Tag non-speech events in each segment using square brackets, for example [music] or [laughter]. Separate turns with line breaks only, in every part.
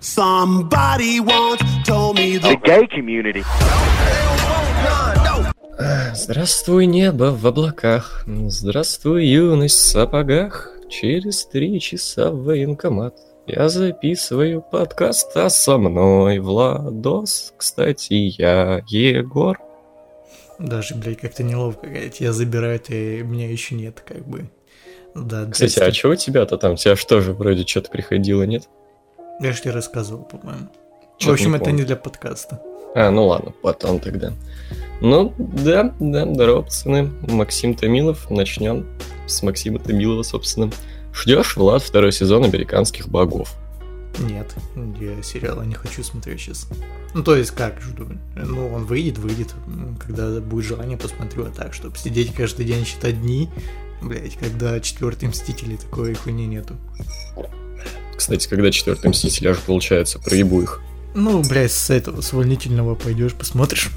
Somebody once told me the
gay community.
Здравствуй, небо в облаках, здравствуй, юность в сапогах. Через три часа в военкомат я записываю подкаст, а со мной Владос, кстати, я Егор.
Даже, блядь, как-то неловко, когда тебя забирают, и меня еще нет, как бы. Да,
Кстати, а что у тебя-то там? Тебя что же вроде что-то приходило, нет?
Я же тебе рассказывал, по-моему. В общем,
не
это
помню.
не для подкаста.
А, ну ладно, потом тогда. Ну, да, да, здорово, пацаны. Максим Томилов. Начнем с Максима Томилова, собственно. Ждешь, Влад, второй сезон «Американских богов»?
Нет, я сериала не хочу смотреть сейчас. Ну, то есть, как жду? Ну, он выйдет, выйдет. Когда будет желание, посмотрю. А так, чтобы сидеть каждый день считать дни, блять, когда четвертый Мстители, такой хуйни нету.
Кстати, когда четвертый Мститель, аж получается, проебу их.
Ну, блядь, с этого, с увольнительного пойдешь, посмотришь.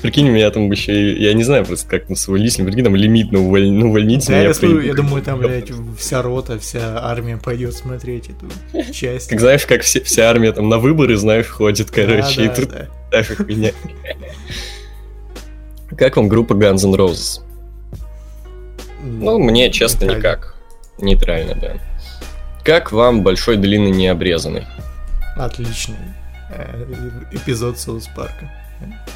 Прикинь, меня там еще, и- я не знаю просто, как на увольнитель, прикинь, там лимит на, уволь... на увольнитель.
Да, я, смотрю, я думаю, там, блядь, вся рота, вся армия пойдет смотреть эту часть.
Как знаешь, как все, вся армия там на выборы, знаешь, ходит, короче, и
да,
тут
да.
та же хуйня. Как вам группа Guns N' Roses? Ну, мне, честно, никак. Нейтрально, да. Как вам большой длинный необрезанный?
Отличный э, эпизод Соус Парка.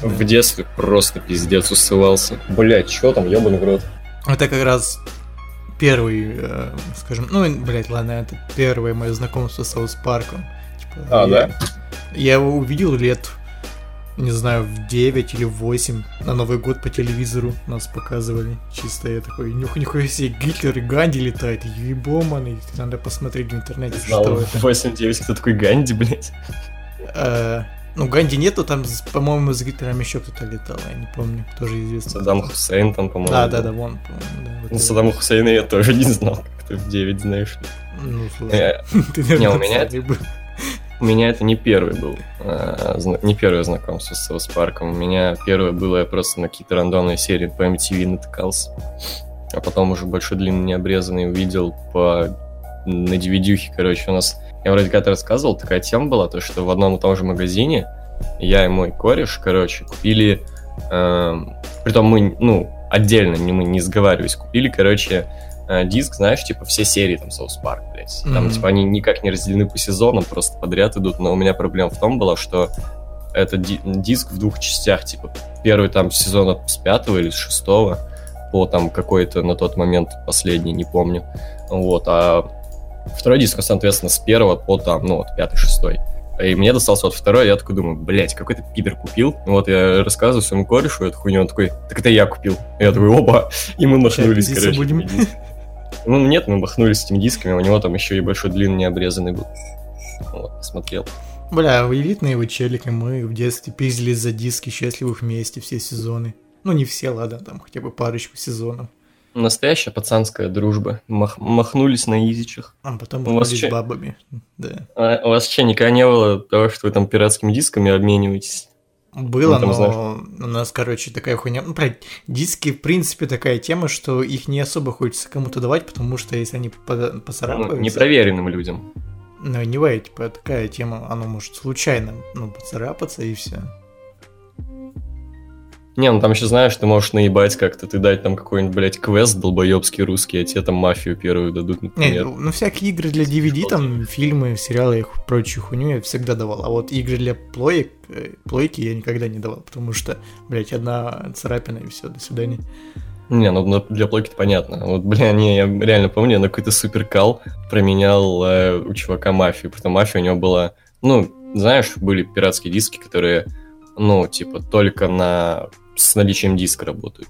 В детстве просто пиздец усывался. Блять, чё там, ебаный в рот.
Это как раз первый, э, скажем, ну, блядь, ладно, это первое мое знакомство с Соус Парком. Типа,
А,
я,
да?
Я его увидел лет, не знаю, в 9 или в 8 на Новый год по телевизору нас показывали. Чисто я такой, нюх, нихуя себе, Гитлер и Ганди летает, ебоманы, надо посмотреть в интернете, что
Знал
это.
8-9, кто такой Ганди, блять.
Э, ну, Ганди нету, там, по-моему, с Гитлером еще кто-то летал, я не помню, тоже известно.
Саддам Хусейн там, по-моему.
Да, да, да, вон, по-моему, да. вот
Ну. Саддама Хусейна я тоже [laughs] не знал, как ты в 9 знаешь.
Ну, слушай,
Э, [laughs]
ты,
не,
наверное,
у меня. У меня это не первый был, зна- не первое знакомство с Соус Парком. У меня первое было, я просто на какие-то рандомные серии по MTV натыкался. А потом уже большой длинный необрезанный увидел по на dvd короче, у нас... Я вроде как-то рассказывал, такая тема была, то, что в одном и том же магазине я и мой кореш, короче, купили... эм, притом мы, ну, отдельно, не мы, не сговаривались, купили, короче, э, диск, знаешь, типа все серии там Соус Парк, блядь. Там,
Мгм.
типа, они никак не разделены по сезонам, просто подряд идут. Но у меня проблема в том была, что это ди- диск в двух частях, типа, первый там сезон с пятого или с шестого по там какой-то на тот момент последний, не помню. Вот, а второй диск, соответственно, с первого по там, ну, вот, пятый, шестой. И мне достался вот второй, я такой думаю, блядь, какой-то пидор купил. Вот я рассказываю своему корешу эту хуйню, он такой, так это я купил. И я такой, оба, и мы махнулись,
Сейчас
короче.
будем.
Ну, нет, мы махнулись с этими дисками, у него там еще и большой длинный необрезанный был. Вот, посмотрел.
Бля, элитные вы челики, мы в детстве пиздились за диски счастливых вместе все сезоны. Ну, не все, ладно, там хотя бы парочку сезонов.
Настоящая пацанская дружба. Мах- махнулись на изичах.
А потом
У вас че-
бабами. Да.
А у вас что, никогда не было того, что вы там пиратскими дисками обмениваетесь?
Было,
Ну, там,
но
знаешь.
у нас, короче, такая хуйня. Ну, блядь, диски, в принципе, такая тема, что их не особо хочется кому-то давать, потому что если они пода-
Ну,
поцарапаются...
непроверенным людям.
Ну, не way, типа, такая тема, оно может случайно, ну, поцарапаться и все.
Не, ну там еще знаешь, ты можешь наебать как-то, ты дать там какой-нибудь, блядь, квест долбоебский русский, а тебе там мафию первую дадут,
Не,
например.
ну, ну, всякие игры для DVD, там, фильмы, сериалы и прочую хуйню я всегда давал. А вот игры для плоек, э, плойки я никогда не давал, потому что, блядь, одна царапина и все, до свидания.
Не, ну на- для плойки-то понятно. Вот, бля, не, я реально помню, я на какой-то суперкал променял э, у чувака мафию. Потому мафия у него была... Ну, знаешь, были пиратские диски, которые, ну, типа, только на... с наличием диска работают.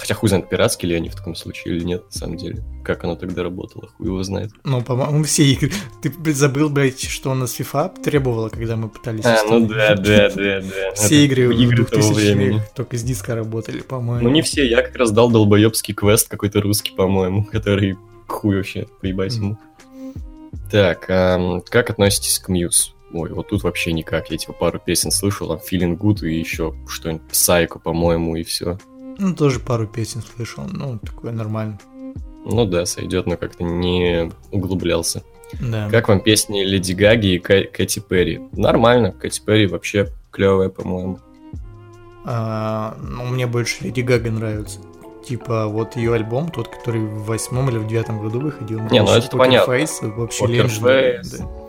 Хотя хуй знает, пиратские ли они в таком случае или нет, на самом деле. Как оно тогда работало, хуй его знает.
Ну, по-моему, все игры. Ты забыл, блядь, что у нас FIFA требовала, когда мы пытались...
А, ну да, да, да, да.
Все игры,
игры
в
того
2000
времени.
только с диска работали, по-моему.
Ну не все, я как раз дал долбоебский квест какой-то русский, по-моему, [laughs] который хуй вообще, поебать ему. Так, как относитесь к Мьюз? Ой, вот тут вообще никак. Я типа пару песен слышал, там Feeling Good и еще что-нибудь Сайко, по-моему, и все.
Ну, тоже пару песен слышал, ну, такое нормально.
Ну да, сойдет, но как-то не углублялся.
Да.
Как вам песни Леди Гаги и Кэ- Кэти Перри? Нормально, Кэти Перри вообще клевая, по-моему.
А, ну, мне больше Леди Гага нравится. Типа, вот ее альбом, тот, который в восьмом или в девятом году выходил.
Не, ну это понятно.
Face, вообще легендарный,
Face.
да.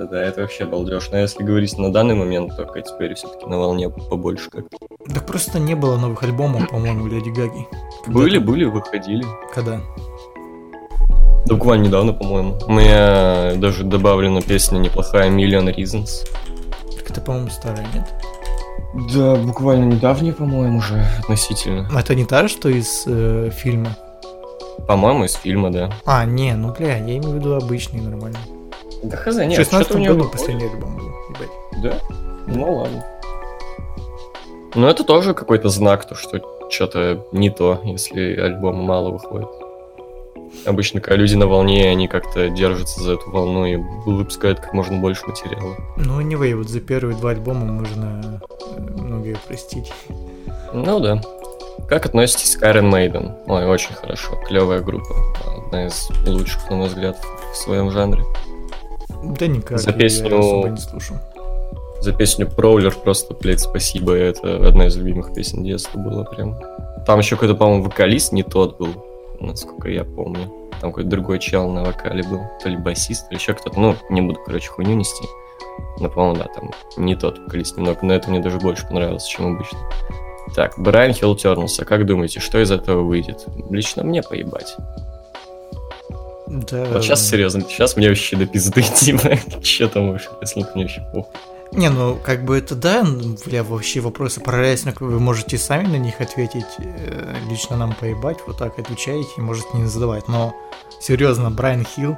Да-да-да, это вообще балдеж. Но если говорить на данный момент, то Кэти Перри все-таки на волне побольше как
Да просто не было новых альбомов, по-моему, Леди Гаги. Когда
Были,
там?
были, выходили.
Когда?
Да буквально недавно, по-моему. У меня даже добавлена песня неплохая Million Reasons.
Так это, по-моему, старая, нет?
Да, буквально недавняя, по-моему, уже относительно.
А Это не та, что из э, фильма?
По-моему, из фильма, да.
А, не, ну бля, я имею в виду обычный, нормальный.
Да хз, нет,
16
что-то у него
году
выходит.
последний альбом был. ебать.
Да? Ну ладно. Но это тоже какой-то знак, то, что что-то не то, если альбома мало выходит. Обычно, когда люди на волне, они как-то держатся за эту волну и выпускают как можно больше материала.
Ну, anyway, вот за первые два альбома можно э, многое простить.
Ну да. Как относитесь к Iron Maiden? Ой, очень хорошо. Клевая группа. Одна из лучших, на мой взгляд, в своем жанре.
Да никак,
За
я
песню-
особо не слушал.
За песню Prowler просто, блядь, спасибо. Это одна из любимых песен детства была прям. Там еще какой-то, по-моему, вокалист не тот был, насколько я помню. Там какой-то другой чел на вокале был. То ли басист, то ли еще кто-то. Ну, не буду, короче, хуйню нести. Но, по-моему, да, там не тот вокалист немного. Но это мне даже больше понравилось, чем обычно. Так, Брайан Хилл Тернулся. Как думаете, что из этого выйдет? Лично мне поебать.
Да.
Вот сейчас серьезно, сейчас мне вообще до пизды, [laughs] типа, что там вообще, если мне вообще похуй.
Не, ну, как бы это да, ну, бля, вообще вопросы про рестлинг, вы можете сами на них ответить, э, лично нам поебать, вот так отвечаете, и можете не задавать, но серьезно, Брайан Хилл,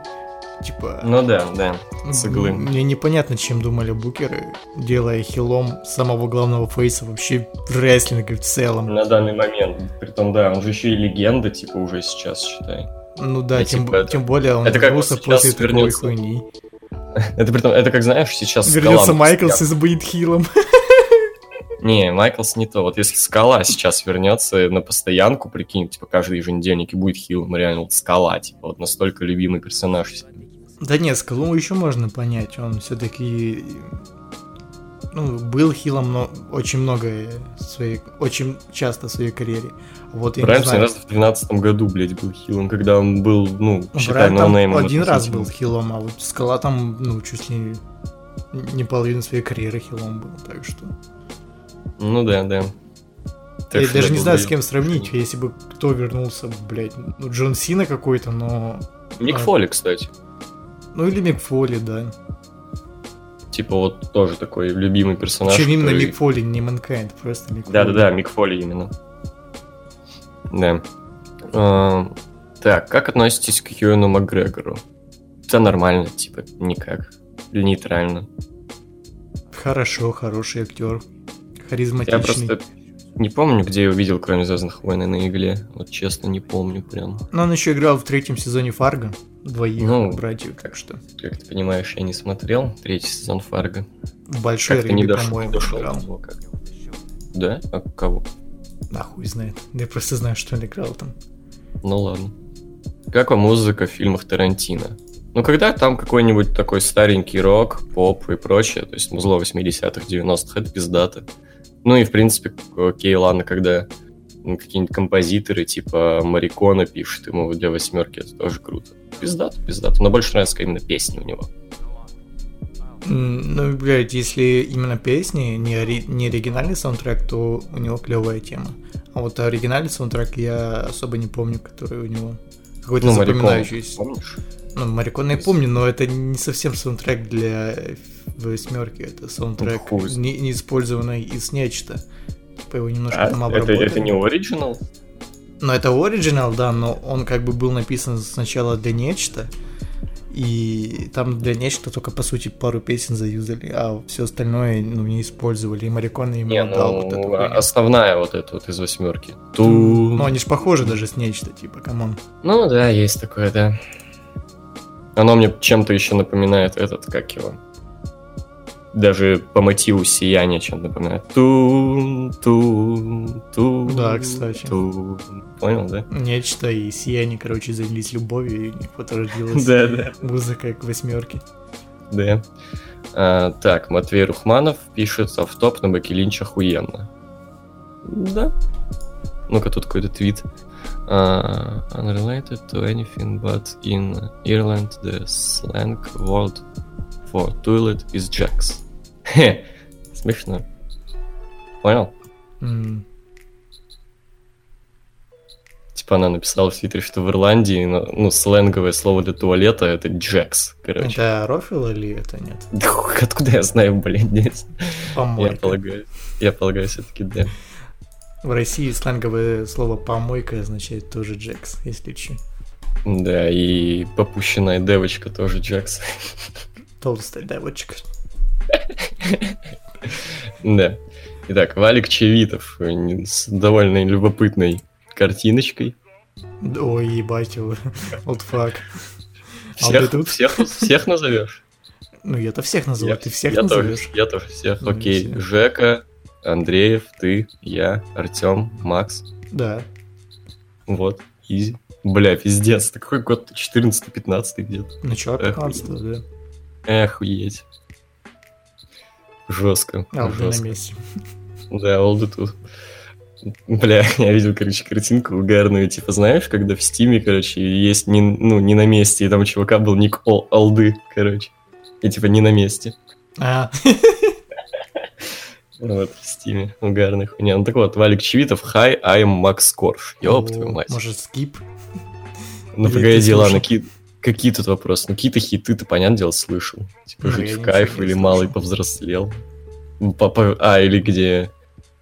типа...
Ну да, да, с иглы.
Мне непонятно, чем думали букеры, делая хилом самого главного фейса вообще в рестлинге в целом.
На данный момент. Притом, да, он же еще и легенда, типа, уже сейчас, считай.
Ну да,
Я,
тем,
типа,
тем более он
это как
вернулся
сейчас
после такой хуйни.
Это притом, это как, знаешь, сейчас
Вернется
Скала
Майклс и забудет хилом.
Не, Майклс не то. Вот если Скала сейчас вернется на постоянку, прикинь, типа, каждый еженедельник и будет хилом, реально, вот Скала, типа, вот настолько любимый персонаж.
Да нет, Скалу еще можно понять, он все-таки ну, был хилом, но очень много своей, очень часто в своей карьере. Вот я
Брайан
не знаю,
раз в 12 году, блядь, был хилом, когда он был, ну, считай, ноунеймом
один раз был хилом, а вот Скала там, ну, чуть ли не половину своей карьеры хилом был, так что...
Ну да, да. Так
я даже
да,
не знаю, с кем сравнить, если бы кто вернулся, блядь, ну, Джон Сина какой-то, но...
Ник
А.
Фоли, кстати.
Ну, или Мик Фоли, да.
Типа вот тоже такой любимый персонаж.
Причем именно
который-
Мик Фоли, не Манкайнд, просто Мик Фоли.
Да-да-да, Мик Фоли именно. Да. Эм, Так, как относитесь к Юэну Макгрегору? Да нормально, типа, никак. Нейтрально.
Хорошо, хороший актер.
Я
Харизматичный.
просто не помню, где я увидел, кроме Звездных войн на игле. Вот честно, не помню прям.
Но он еще играл в третьем сезоне Фарго. Двоих
Ну,
братьев, так что.
Как ты понимаешь, я не смотрел третий сезон Фарго.
В большой
Как-то не
по-моему,
дошел
играл.
как. Да? А кого?
Нахуй знает. Я просто знаю, что он играл там.
Ну ладно. Как вам музыка в фильмах Тарантино? Ну, когда там какой-нибудь такой старенький рок, поп и прочее, то есть музло 80-х, 90-х, это пиздато. Ну и, в принципе, окей, ладно, когда какие-нибудь композиторы типа Марикона пишут ему для восьмерки, это тоже круто. Пиздато, пиздато. Но больше нравятся именно песни у него.
Ну, блядь, если именно песни, не, ори- не оригинальный саундтрек, то у него клевая тема. А вот оригинальный саундтрек я особо не помню, который у него какой-то
Ну,
запоминающийся.
помнишь?
Ну, Марикона я помню, но это не совсем саундтрек для восьмерки, это саундтрек,
Ну,
не, не использованный из нечто. Типа его немножко
А,
там
это,
обработали.
это не оригинал?
Но это оригинал, да, но он как бы был написан сначала для нечто. И там для нечто только по сути пару песен заюзали, а все остальное ну, не использовали. И Морриконе ему
Не,
отдал
ну,
вот эту хуйню.
основная вот эта вот из восьмерки. Ту.
Ну, они ж похожи даже с нечто, типа, come on.
Ну да, есть такое, да. Оно мне чем-то еще напоминает этот, как его. Даже по мотиву сияния чем-то напоминает. Тун, тун, тун.
Да, кстати.
тун. Понял, да?
Нечто и сияние, короче, занялись любовью, и у них [laughs]
Да, да.
музыка к восьмерке.
Да. А, так, Матвей Рухманов пишет, автоп на Баки Линч охуенно. Да. Ну-ка, тут какой-то твит. А, unrelated to anything, but in Ireland the slang word for toilet is jacks. Хе, смешно. Понял?
М,
Типа она написала в Твиттере, что в Ирландии ну, сленговое слово для туалета это джекс, короче.
Это рофил или это нет?
Да Откуда я знаю, блин, нет? Я
Помойка.
полагаю, я полагаю, все-таки да.
В России сленговое слово помойка означает тоже джекс, если че.
Да, и попущенная девочка тоже Джекс.
Толстая девочка.
Да. Итак, Валик Чевитов с довольно любопытной картиночкой.
Ой, ебать его. Вот фак. А
Всех,
ты тут?
всех, всех назовешь?
Ну, я-то всех называю, ты всех
я тоже,
назовешь.
я тоже всех.
Ну,
Окей,
все.
Жека, Андреев, ты, я, Артем, Макс.
Да.
Вот, easy. Бля, пиздец, это какой год? 14-15 где-то.
Начало
Эх,
15 да.
Эх, уедь. Жестко.
А, уже
жестко.
на месте.
Да, олды тут. Бля, я видел, короче, картинку угарную, типа, знаешь, когда в стиме, короче, есть не, ну, не на месте, и там у чувака был ник Ол- олды, короче. И типа не на месте.
А,
Вот, в стиме. Угарная хуйня. Ну так вот, Валик Чевитов, hi, I'm Макс Корж. Ёб твою
о,
мать.
Может, skip?
Ну погоди, ладно,
слушал?
Какие, тут вопросы? Ну какие-то хиты ты, понятное дело, слышал. Типа
Ну,
«Жить в кайф» или. «Малый повзрослел». Ну, Папа... А, или где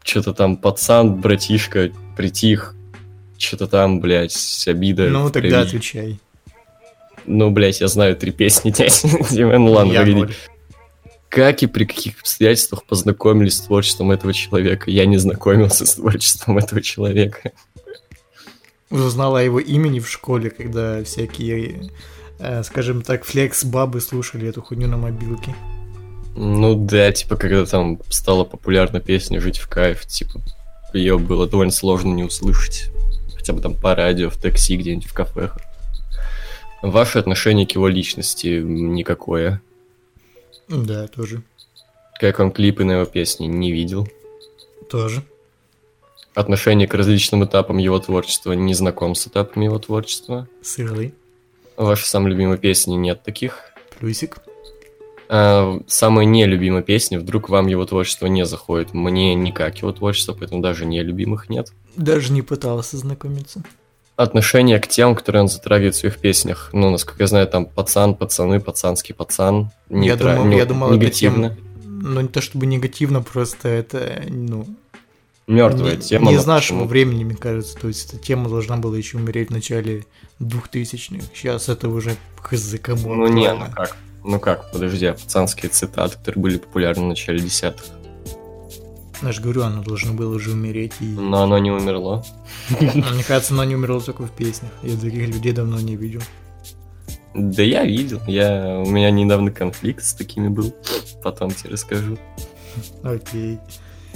что-то там пацан, братишка, притих, что-то там, блядь, обида.
Ну, тогда
крови.
отвечай.
Ну, блядь, я знаю три песни, [laughs] дядь. Ну ладно,
Я
погоди.
ноль.
Как и при каких обстоятельствах познакомились с творчеством этого человека? Я не знакомился с творчеством этого человека.
Узнала о его имени в школе, когда всякие, э, скажем так, флекс-бабы слушали эту хуйню на мобилке.
Ну да, типа, когда там стала популярна песня «Жить в кайф», типа, ее было довольно сложно не услышать. Хотя бы там по радио, в такси, где-нибудь в кафе. Ваше отношение к его личности никакое.
Да, тоже.
Как вам клипы на его песни? Не видел.
Тоже.
Отношение к различным этапам его творчества? Не знаком с этапами его творчества.
Сырлый.
Ваши самые любимые песни? Нет таких.
Плюсик.
А, самые нелюбимые песни, вдруг вам его творчество не заходит. Мне никак его творчество, поэтому даже нелюбимых нет.
Даже не пытался знакомиться.
отношение к тем, которые он затрагивает в своих песнях. Ну, насколько я знаю, там пацан, пацаны, пацанский пацан.
Я
Нейтра-
думал-
ну,
я думал, это
негативно.
Ну, не то чтобы негативно, просто это, ну,
Мертвая
не,
тема.
не из нашего
почему?
времени, мне кажется. То есть эта тема должна была еще умереть в начале 2000-х. Сейчас это уже хз кому
Ну не, ну как? Ну как, подожди, а пацанские цитаты, которые были популярны в начале десятых.
Я же говорю, оно должно было уже умереть. И...
Но оно не умерло.
Мне кажется, оно не умерло только в песнях. Я других людей давно не видел.
Да я видел. Я... У меня недавно конфликт с такими был. Потом тебе расскажу.
Окей.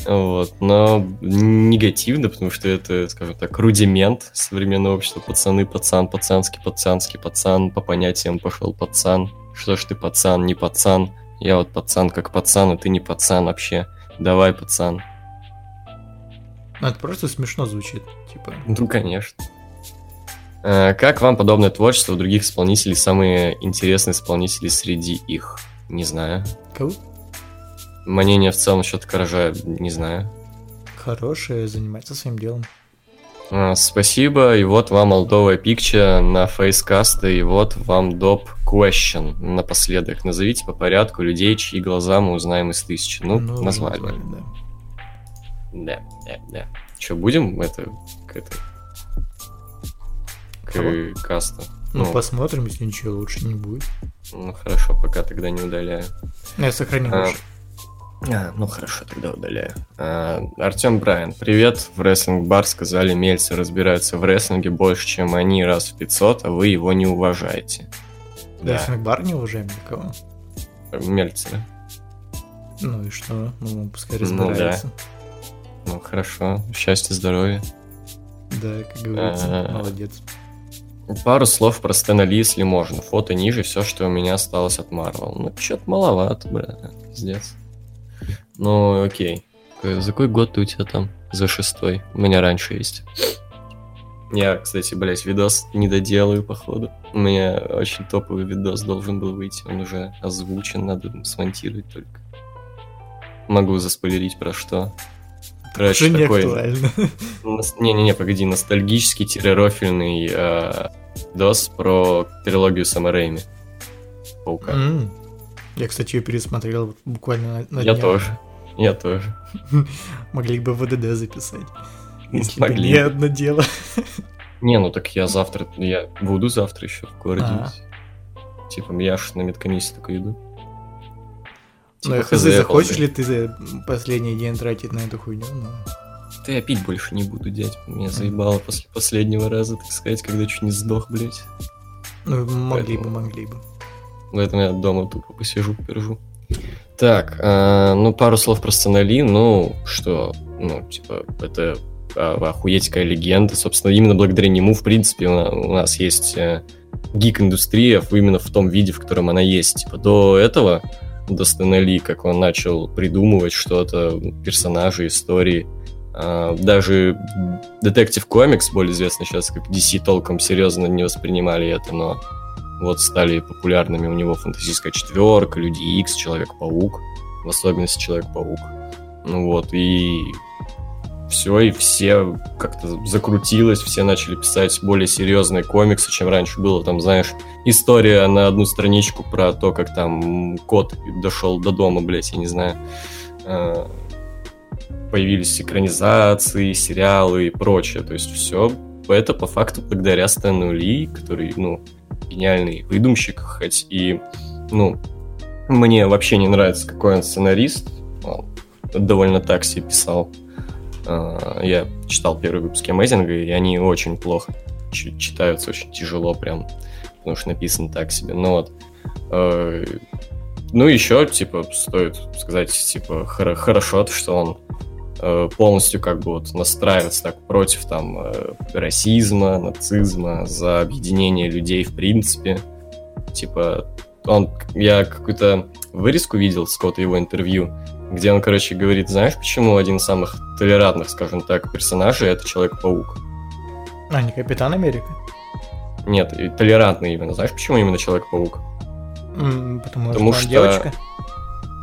Вот, но негативно, потому что это, скажем так, рудимент современного общества. Пацаны, пацан, пацанский, пацанский, пацан, по понятиям пошел пацан. Что ж ты пацан, не пацан? Я вот пацан как пацан, а ты не пацан вообще. Давай, пацан.
Ну, это просто смешно звучит. Типа,
Ну, конечно. Э, Как вам подобное творчество у других исполнителей, самые интересные исполнители среди их? Не знаю.
кого?
Мнение в целом насчет Каража, не знаю.
Хорошее, занимается своим делом.
А, Спасибо, и вот вам олдовая пикча на фейскаста, и вот вам доп question напоследок. Назовите по порядку людей, чьи глаза мы узнаем из тысячи. Ну,
уже
назвали.
да.
Да, да, да. Че, будем это к это к
Кого?
касту?
Ну,
Ну,
посмотрим, если ничего лучше не будет.
ну, хорошо, пока тогда не удаляю.
Я сохранил
А,
лучше.
А, ну хорошо, тогда удаляю. А, Артем Брайан, привет. В рестлинг-бар сказали, Мельцы разбираются в рестлинге больше, чем они раз в 500, а вы его не уважаете.
Да. бар не уважаем никого.
Мельцера.
Ну и что? Ну, пускай
Ну да.
разбирается.
Ну, хорошо. Счастья, здоровья.
Да, как говорится,
А.
молодец.
Пару слов про Стэна Ли, если можно. Фото ниже, все, что у меня осталось от Марвел. Ну, что-то маловато, брат. Пиздец. Ну, окей. Э, За какой год ты у тебя там? За шестой. У меня раньше есть. Я, кстати, блядь, видос не доделаю, походу. У меня очень топовый видос должен был выйти. Он уже озвучен, надо смонтировать только. Могу заспойлерить про что. Короче,
Уже не
такой...
актуально.
Не-не-не, погоди, ностальгический тире-рофильный э, дос про трилогию Сэма Рэйми. Паука.
М. Я, кстати, ее пересмотрел буквально на, на
Я
днях.
тоже. Я тоже. [laughs]
Могли бы ВДД записать. Если бы
Смогли.
не одно дело.
Не, ну так я завтра, я буду завтра еще в городе.
А.
Типа, я ж на медкомиссию только иду.
Ну,
Типа,
хз,
хз,
захочешь ли ты за последний день тратить на эту хуйню? Ну,
Да я пить больше не буду, дядь. Меня заебало после последнего раза, так сказать, когда чуть не сдох, блядь.
ну, могли бы,
Поэтому-
могли бы.
Поэтому я дома тупо посижу, попержу. Так, э, ну, пару слов про Сценали. Ну, что, ну, типа, это а, охуеть какая легенда. Собственно, именно благодаря нему, в принципе, у на- у нас есть э, гик-индустрия именно в том виде, в котором она есть. Типа, до этого, до Стэна Ли, как он начал придумывать что-то, персонажи, истории, а, даже Детектив Комикс, более известный сейчас как DC, толком серьезно не воспринимали это, но вот стали популярными у него фантастическая четверка, Люди Икс, Человек-паук, в особенности Человек-паук. Ну вот, и все, и все как-то закрутилось, все начали писать более серьезные комиксы, чем раньше было. Там, знаешь, история на одну страничку про то, как там кот дошел до дома, блядь, я не знаю. Э, Появились экранизации, сериалы и прочее. То есть все это по факту благодаря Стэну Ли, который, ну, гениальный выдумщик, хоть и, ну, мне вообще не нравится, какой он сценарист. Он довольно так себе писал. А, Я читал первые выпуски Амейзинга, и они очень плохо читаются, очень тяжело прям, потому что написано так себе. Ну вот. Э, Ну, еще, типа, стоит сказать, типа, хоро- хорошо, то, что он полностью как бы вот настраивается так против там э, расизма, нацизма, за объединение людей в принципе. Типа, он, я какую-то вырезку видел с какого-то его интервью, где он, короче, говорит, знаешь, почему один из самых толерантных, скажем так, персонажей это Человек-паук?
А, не Капитан Америка?
Нет, толерантный именно. Знаешь, почему именно Человек-паук?
Потому,
Потому
что,
что-
девочка?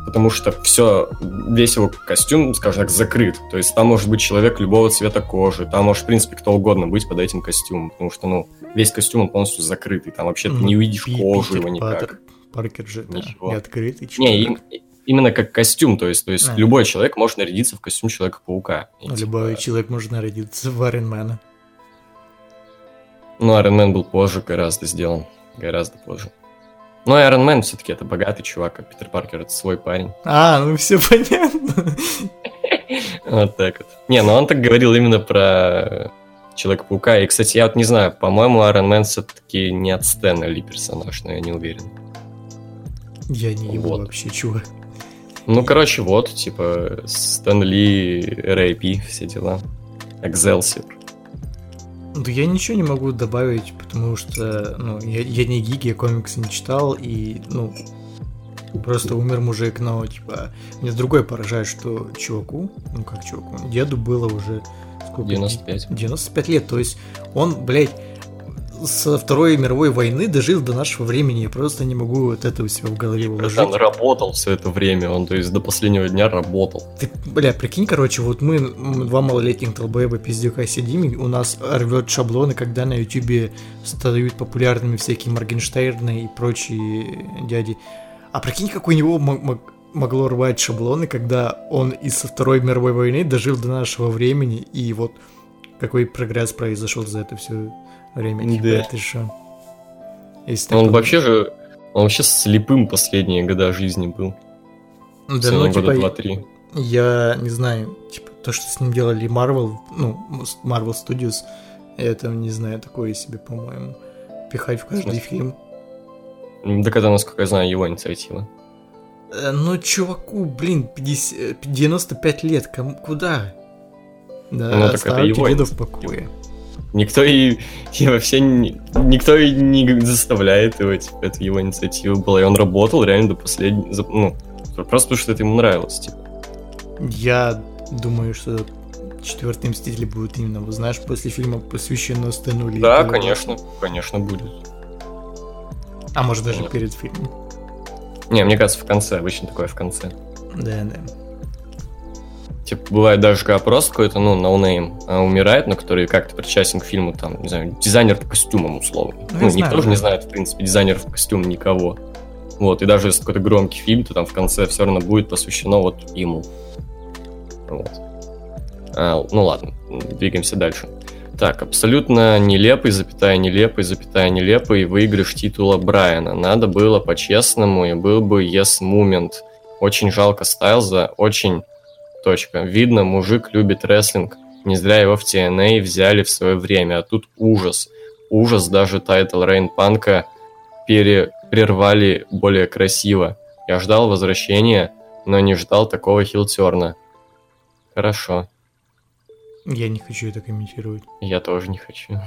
Потому что все, весь его костюм, скажем так, закрыт. То есть там может быть человек любого цвета кожи, там может, в принципе, кто угодно быть под этим костюмом. Потому что, ну, весь костюм, он полностью закрытый. Там вообще ты
Ну,
не увидишь
Пи-
кожу
Питер
его никак.
Паттер- Паркер же, да,
Ничего.
не открытый
Не,
человек.
им- именно как костюм. То есть, то есть
А.
любой человек может нарядиться в костюм Человека-паука. И,
Ну,
типа,
Любой человек может народиться в Айронмена.
Ну, Iron Man был позже гораздо сделан. Гораздо позже. Но Iron Man все-таки это богатый чувак, а Питер Паркер это свой парень.
А, ну все понятно. [laughs]
Вот так вот. Не, ну он так говорил именно про Человека-паука. И, кстати, я вот не знаю, по-моему, Iron Man все-таки не от Стэна Ли персонаж, но я не уверен.
Я не его
Вот.
вообще, чувак.
Ну, короче, вот, типа, Стэн Ли, R.I.P., все дела. Excelsior.
Да я ничего не могу добавить, потому что, ну, я, я не гик, я комиксы не читал, и, ну, просто умер мужик, но, типа, мне другое поражает, что чуваку, ну, как чуваку, деду было уже сколько?
95.
95 лет, то есть он, блядь, со Второй мировой войны дожил до нашего времени, я просто не могу вот это у себя в голове уложить.
Он работал все это время, он, то есть, до последнего дня работал.
Ты, бля, прикинь, короче, вот мы, два малолетних долбоеба пиздюка сидим, и у нас рвет шаблоны, когда на ютубе стают популярными всякие Моргенштерны и прочие дяди. А прикинь, как у него мо- мо- могло рвать шаблоны, когда он из Второй мировой войны дожил до нашего времени, и вот какой прогресс произошел за это все время.
Да.
это шо? Если
Он вообще же, он вообще слепым последние года жизни был.
Да,
Все
ну,
года
типа,
два-три.
Я не знаю, типа, то, что с ним делали Marvel, ну, Marvel Studios, это, не знаю, такое себе, по-моему, пихать в каждый
смысле?
фильм.
Так это, насколько я знаю, его инициатива.
Э, Ну, чуваку, блин, 50, 95 лет, кому, куда? Да,
Ну, так это его
в покое.
Никто и, и вообще не- никто и не заставляет его, типа, это его инициатива была, и он работал реально до последнего, ну, просто потому что это ему нравилось, типа.
Я думаю, что четвертый Мстители будет именно, вы знаешь, после фильма, посвященного Стэну Ли.
Да, конечно, конечно будет.
А может даже
Нет.
перед фильмом.
Не, мне кажется, в конце, обычно такое в конце.
Да, да.
Типа, бывает даже, когда просто какой-то, ну, no-name а, умирает, но который как-то причастен к фильму, там, не знаю, дизайнер по костюмам, условно.
Ну,
Ну, никто
знаю,
же не знает, в принципе, дизайнеров по костюмам никого. Вот, и даже если какой-то громкий фильм, то там в конце все равно будет посвящено вот ему. Вот. А, ну ладно, двигаемся дальше. Так, абсолютно нелепый, запятая нелепый, запятая нелепый выигрыш титула Брайана. Надо было по-честному, и был бы yes moment. Очень жалко Стайлза, очень... Точка. Видно, мужик любит рестлинг. Не зря его в TNA взяли в свое время, а тут ужас. Ужас, даже title reign Панка пере... прервали более красиво. Я ждал возвращения, но не ждал такого heel turn а. Хорошо.
Я не хочу это комментировать.
Я тоже не хочу.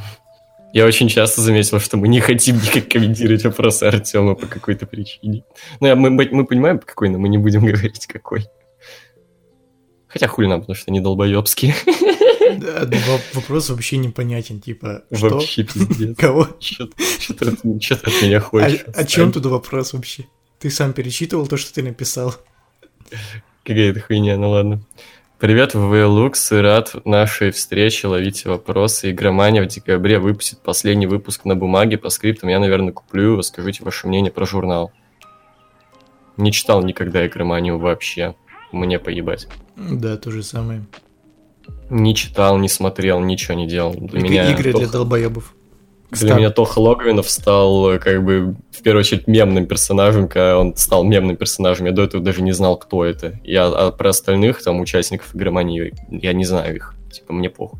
Я очень часто заметил, что мы не хотим никак комментировать вопросы Артема по какой-то причине. Ну, я- мы, мы, мы понимаем, по какой, но мы не будем [laughs] говорить, какой. Хотя хуй нам, потому что они долбоебские.
Да, да, во- вопрос вообще непонятен, типа, что?
Вообще пиздец.
Кого?
Что ты от- меня
О,
хочешь?
о чем тут вопрос вообще? Ты сам перечитывал то, что ты написал?
Какая-то хуйня, ну ладно. Привет, ВВ Лукс, и рад нашей встрече, ловите вопросы. Игромания в декабре выпустит последний выпуск на бумаге по скриптам. Я, наверное, куплю его. Скажите ваше мнение про журнал. Не читал никогда Игроманию вообще. Мне поебать.
Да, то же самое.
Не читал, не смотрел, ничего не делал. Для
Иг-
меня
Игры
Тох-
для долбоебов.
Для меня Тоха Логвинов стал, э, как бы, в первую очередь, мемным персонажем, когда он стал мемным персонажем. Я до этого даже не знал, кто это. Я а про остальных, там, участников игромании, я не знаю их. Типа, мне похуй.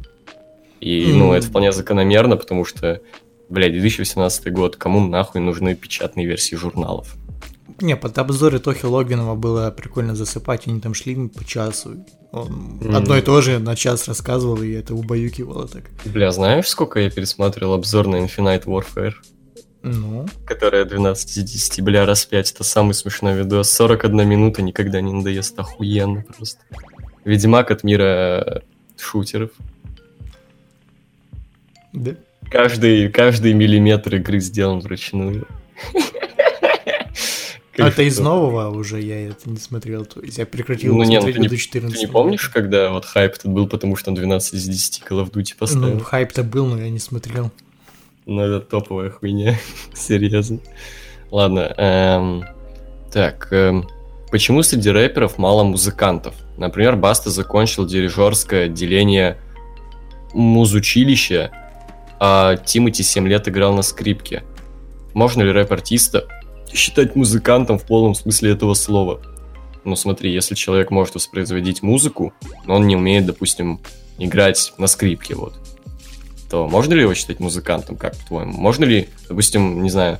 И, ну,
М.
это вполне закономерно, потому что, блядь, 2018 год, кому нахуй нужны печатные версии журналов?
Не, под обзоры Тохи Логвинова было прикольно засыпать, они там шли по часу. Он
Мгм.
одно и то же на час рассказывал, и это убаюкивало так.
Бля, знаешь, сколько я пересматривал обзор на Infinite Warfare?
Ну,
Которая 12 из 10, бля, раз 5, это самый смешной видос. 41 минута никогда не надоест, охуенно просто. Ведьмак от мира э, шутеров.
да.
Каждый, каждый миллиметр игры сделан вручную. [laughs]
А это из нового уже я это не смотрел, то есть я прекратил
Ну, не, ну,
смотреть
ты не-
до 14
Ты не помнишь, когда вот хайп этот был, потому что он 12 из 10 Call of Duty
Ну,
поставил?
хайп-то был, но я не смотрел.
Ну, это топовая хуйня. [laughs] Серьезно. Ладно. эм, так. эм, почему среди рэперов мало музыкантов? Например, Баста закончил дирижерское отделение музучилища, а Тимати 7 лет играл на скрипке. Можно ли рэп-артиста считать музыкантом в полном смысле этого слова? Ну смотри, если человек может воспроизводить музыку, но он не умеет, допустим, играть на скрипке, вот, то можно ли его считать музыкантом, как по-твоему? Можно ли, допустим, не знаю,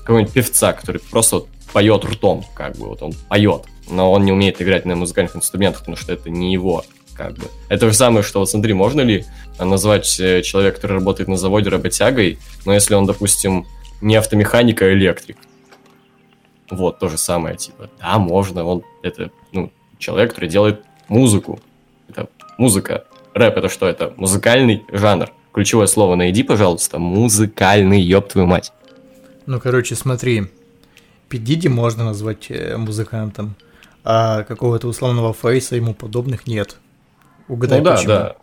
какого-нибудь певца, который просто вот поет ртом, как бы, вот он поет, но он не умеет играть на музыкальных инструментах, потому что это не его, как бы. Это же самое, что вот смотри, можно ли а, назвать э, человека, который работает на заводе работягой, но если он, допустим, не автомеханик, а электрик? Вот, то же самое, типа, да, можно, он, это, ну, человек, который делает музыку. Это музыка. Рэп это что? Это музыкальный жанр. Ключевое слово найди, пожалуйста. Музыкальный, ёб твою мать.
Ну, короче, смотри, Пидиди можно назвать э, музыкантом, а какого-то условного фейса ему подобных нет. Угадай,
ну да,
почему.
да.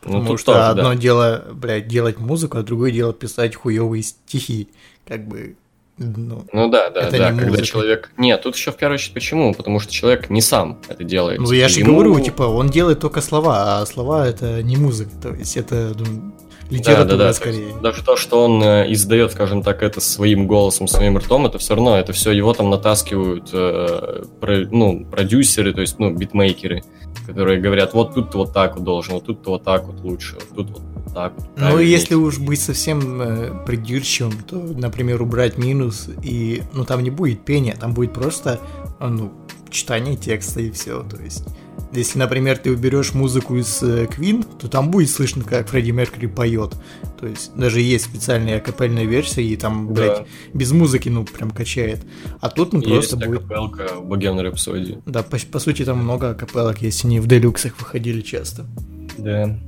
Потому
ну
что
тоже,
одно
да.
дело, блядь, делать музыку, а другое дело писать хуевые стихи. Как бы, ну,
Ну да, да, да.
не
Когда
музыка.
человек... Нет, тут еще в первую очередь почему? Потому что человек не сам это делает.
ну я же
Ему-
говорю, типа, он делает только слова, а слова это не музыка, то есть это ну, литература
да, да. то
скорее.
есть даже то, что он э, издает, скажем так, это своим голосом, своим ртом, это все равно, это все его там натаскивают, э, про- ну, продюсеры, то есть, ну, битмейкеры, которые говорят, вот тут вот так вот должен, вот тут вот так вот лучше, вот тут вот так вот.
Ну,
правильнее».
если уж быть совсем э, придирчивым, то, например, убрать минус, и, ну, там не будет пения, там будет просто А, Ну, читание текста и все, то есть... Если, например, ты уберешь музыку из э, Queen, то там будет слышно, как Фредди Меркьюри поет. То есть даже есть специальная акапельная версия, и там, блядь,
Да.
без музыки, ну, прям качает. А тут, ну,
Есть
просто будет...
акапелка в Богемной рапсодии.
Да, по, по сути, там много акапелок есть, они в делюксах выходили часто.
Да.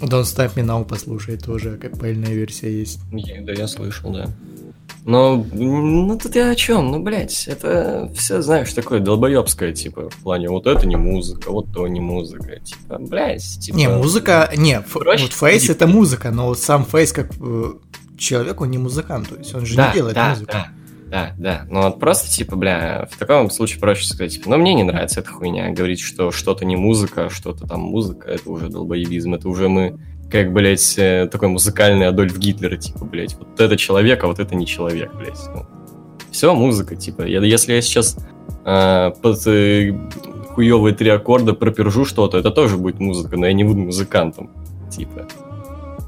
Don't Stop Me Now послушай, тоже акапельная версия есть.
Да, я слышал, да. Но, ну тут я о чем? Ну, блядь, это все, знаешь, такое долбоебское, типа, в плане, вот это не музыка, вот то не музыка, типа, блядь, типа...
Не, музыка, не,
проще
вот фейс это музыка, но вот сам фейс как э, человек, он не музыкант, то есть он же
Да,
не делает
да,
музыку.
да, да, да. Ну вот просто, типа, бля, в таком случае проще сказать, типа, ну мне не нравится эта хуйня. Говорить, что что-то не музыка, что-то там музыка, это уже долбоебизм. Это уже мы, как, блядь, э, такой музыкальный Адольф Гитлер, типа, блядь, вот это человек, а вот это не человек, блядь. все, музыка, типа. Я, если я сейчас э, под э, хуевые три аккорда пропержу что-то, это тоже будет музыка, но я не буду музыкантом, типа.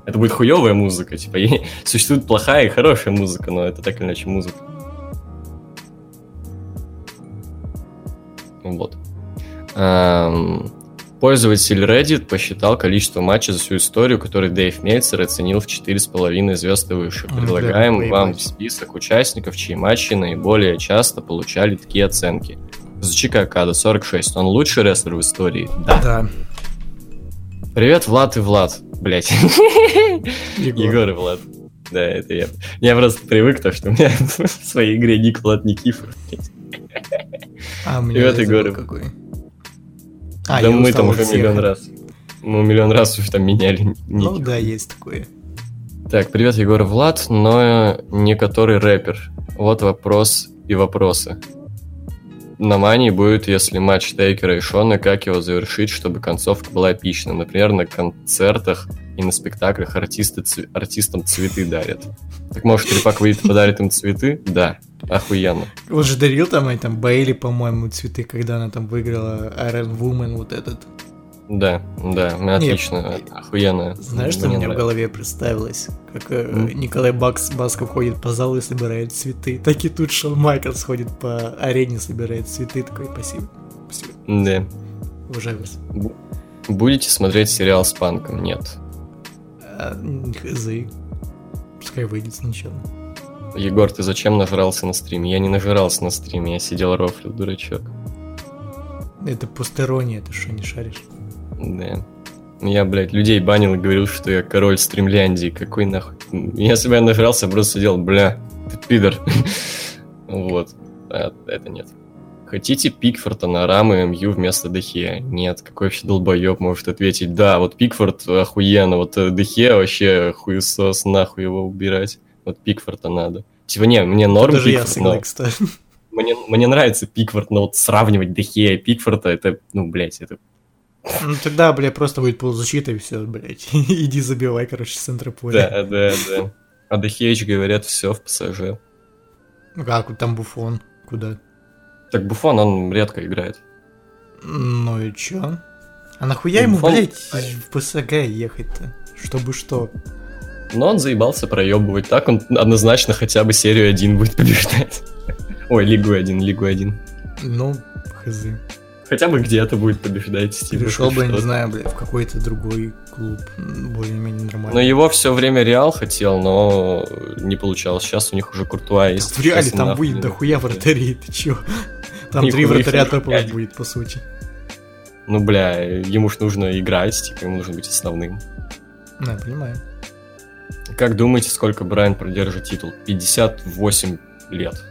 Это будет хуевая музыка, типа. И [laughs] существует плохая и хорошая музыка, но это так или иначе музыка. Вот. Эм, Пользователь Reddit посчитал количество матчей за всю историю, который Дэйв Мельцер оценил в 4,5 звезды выше.
М,
Предлагаем
да,
вам список участников, чьи матчи наиболее часто получали такие оценки. Зачика Акада 46. Он лучший рестлер в истории? Да.
Да.
Привет, Влад и Влад. Блять.
Егор.
Егор и Влад. Да, это я. Я просто привык, то, что у меня [laughs] в своей игре ник Влад Никифор.
А, у меня
Привет, Егор.
какой. А,
да мы там уже
всех.
миллион раз. Мы миллион раз уже там меняли ники.
Ну да, есть такое.
Так, привет, Егор Влад, но не который рэпер. Вот вопрос и вопросы. На мании будет, если матч Тейкера и Шона, как его завершить, чтобы концовка была эпична. Например, на концертах и на спектаклях артисты цве- артистам цветы дарят. Так может, Трипак выйдет и подарит им цветы? Да, охуенно.
Он же дарил там, и там Бейли, по-моему, цветы, когда она там выиграла Iron Woman, вот этот.
Да, да, ну, отлично, охуенно.
Знаешь, что
Мне
мне в
нравится.
голове представилось? Как
М?
Николай Бакс, Басков ходит по залу и собирает цветы. Так и тут Шон Майклс ходит по арене, собирает цветы. Такой, спасибо. Спасибо.
Да.
Уважаю вас.
Бу- Будете смотреть сериал с панком? Нет.
Хз. Пускай выйдет сначала.
Егор, ты зачем нажрался на стриме? Я не нажрался на стриме, я сидел рофлил, дурачок.
Это постерония, ты что, не шаришь?
Да. Я, блядь, людей банил и говорил, что я король стримляндии. Какой нахуй? Если бы я нажрался, я просто сидел, бля, ты пидор. [laughs] Вот. А это нет. Хотите Пикфорта на рамы МЮ вместо Дехе? Нет, какой вообще долбоеб может ответить? Да, вот Пикфорд охуенно, вот э, Дехе вообще хуесос, нахуй его убирать. Вот Пикфорта надо. Типа, не, мне норм
Даже я
Пикфорд, но-
согласен, кстати.
мне, мне нравится Пикфорд, но вот сравнивать Дехе и Пикфорда, это, ну, блядь, это...
Ну тогда, бля, просто будет полузащита и все, блядь. [laughs] Иди забивай, короче, с центра поля.
Да, да, да. А Дехеич говорят, все в ПСЖ.
Ну Как, там Буфон? Куда?
Так Буфон, он редко играет.
Ну и чё? А нахуя ему,
Буфон-
блядь, в ПСГ ехать-то? Чтобы что?
Но он заебался проебывать. Так он однозначно хотя бы серию 1 будет побеждать. Ой, Лигу 1, Лигу 1.
Ну, хз.
Хотя бы где-то будет побеждать. типа,
Перешел бы, не знаю, блядь, в какой-то другой клуб. Более-менее
Но
нормально.
его все время Реал хотел, но не получалось. Сейчас у них уже Куртуа есть.
В реале там будет дохуя вратарей, ты чё? Там три вратаря топовых будет, по сути.
Ну, бля, ему ж нужно играть, типа, ему нужно быть основным.
Ну, я понимаю.
Как думаете, сколько Брайан продержит титул? 58 лет.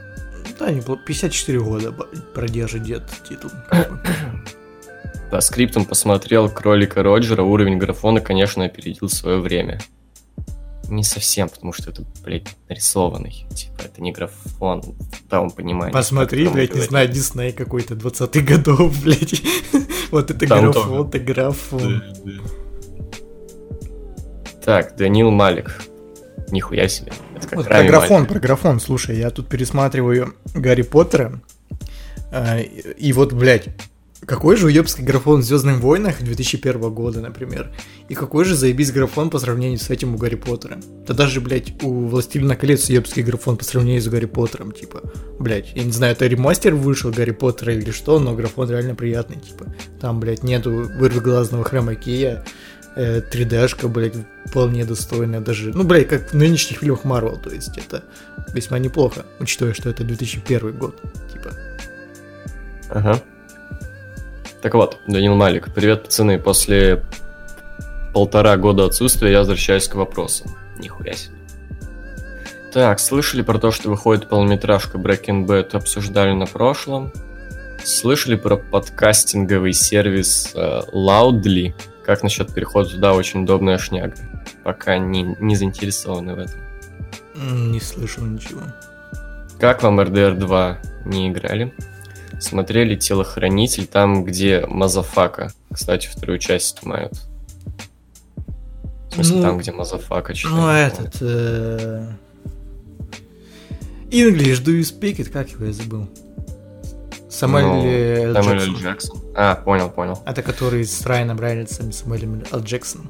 Да, неплохо. 54 года продержит дед титул. [clears throat]
По скриптам посмотрел Кролика Роджера, уровень графона, конечно, опередил свое время. Не совсем, потому что это, блядь, нарисованный. Типа, это не графон в том понимании.
Посмотри, блядь,
мы
не знаю, Дисней какой-то 20-х годов, [laughs] блядь. Вот это
Там
графон, это графон.
Да, да. Так, Данил Малик. Нихуя себе. Это как
Вот про графон,
Малик.
про графон, слушай, я тут пересматриваю Гарри Поттера, э, и вот, блядь, Какой же уебский графон в Звездных войнах 2001 года, например? И какой же заебись графон по сравнению с этим у Гарри Поттера? Да даже, блядь, у Властелина колец уебский графон по сравнению с Гарри Поттером, типа. Блядь, я не знаю, это ремастер вышел Гарри Поттера или что, но графон реально приятный, типа. Там, блядь, нету вырвиглазного хрома Кия, э, 3D-шка, блядь, вполне достойная даже. Ну, блядь, как в нынешних фильмах Марвел, то есть это весьма неплохо, учитывая, что это 2001 год, типа.
Ага. Так вот, Данил Малик, привет, пацаны. После полтора года отсутствия я возвращаюсь к вопросу. Нихуя себе. Так, слышали про то, что выходит полнометражка Breaking Bad, обсуждали на прошлом. Слышали про подкастинговый сервис э, Loudly? Как насчет перехода туда? Очень удобная шняга. Пока не, не заинтересованы в этом.
Не слышал ничего.
Как вам RDR 2? Не играли? Смотрели «Телохранитель», там, где motherfucker. Кстати, вторую часть снимают. В смысле,
Ну,
там, где motherfucker читает.
Ну, этот... э, English, do you speak it? Как его я забыл? Самуэль
Ну. Сэмюэл
Джексон.
Джексон. А, понял, понял.
Это который с Райаном Рейнольдсом и Самуэлем Л. Джексоном.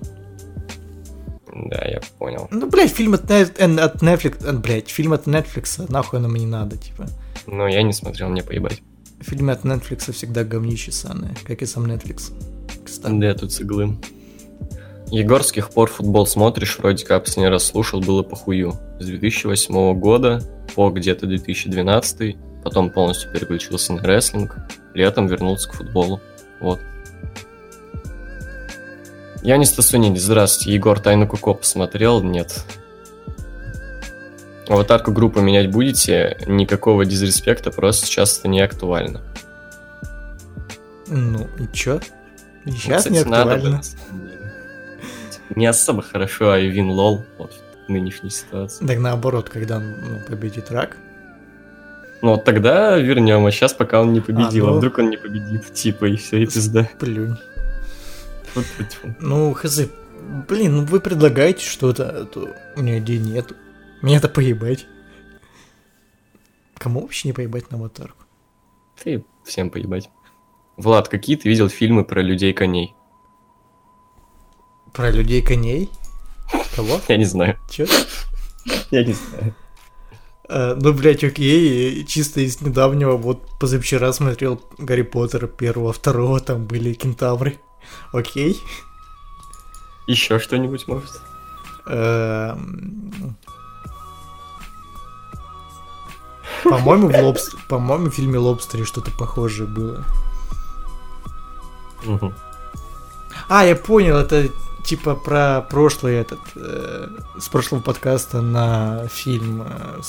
Да, я понял.
Ну, блядь, фильм от, э, от Netflix... э, Блядь, фильм от Netflix, нахуй мне не надо, типа.
Но я не смотрел, мне поебать.
Фильмы от Netflix всегда говнище ссаные, как и сам Netflix. Кстати.
Да, тут с. Егор, с каких пор футбол смотришь? Вроде как последний раз слушал, было похую. С 2008 года по где-то 2012, потом полностью переключился на рестлинг, летом вернулся к футболу. Вот. Я не Стасунин, здравствуйте. Егор, Тайну Куко посмотрел? Нет. Аватарку группы менять будете? Никакого дизреспекта, просто сейчас это не актуально.
Ну, и чё? И
Ну,
Сейчас
кстати,
не
надо бы,
актуально.
на самом деле. Не особо хорошо Айвин Лол вот, в нынешней ситуации.
Так наоборот, когда он ну, победит рак.
Ну вот тогда вернем, а сейчас пока он не победил, а,
А, ну.
вдруг он не победит, типа, и все, и пизда.
Плюнь.
Тьфу-тьфу-тьфу.
Ну, хз. Блин, ну вы предлагаете что-то, а то у меня идей нету. Мне это поебать. Кому вообще не поебать на аватарку?
Ты всем поебать. Влад, какие ты видел фильмы про людей-коней?
Про людей коней? Кого? [laughs]
Я не знаю.
Чё?
Я не знаю.
А, ну, блядь, окей, чисто из недавнего, вот позавчера смотрел Гарри Поттера первого, второго, там были кентавры. Окей.
Еще что-нибудь, может?
Эм, По-моему, в Лобстер, по-моему, в фильме Лобстере что-то похожее было. А, я понял, это типа про прошлый этот, э, с прошлого подкаста на фильм э,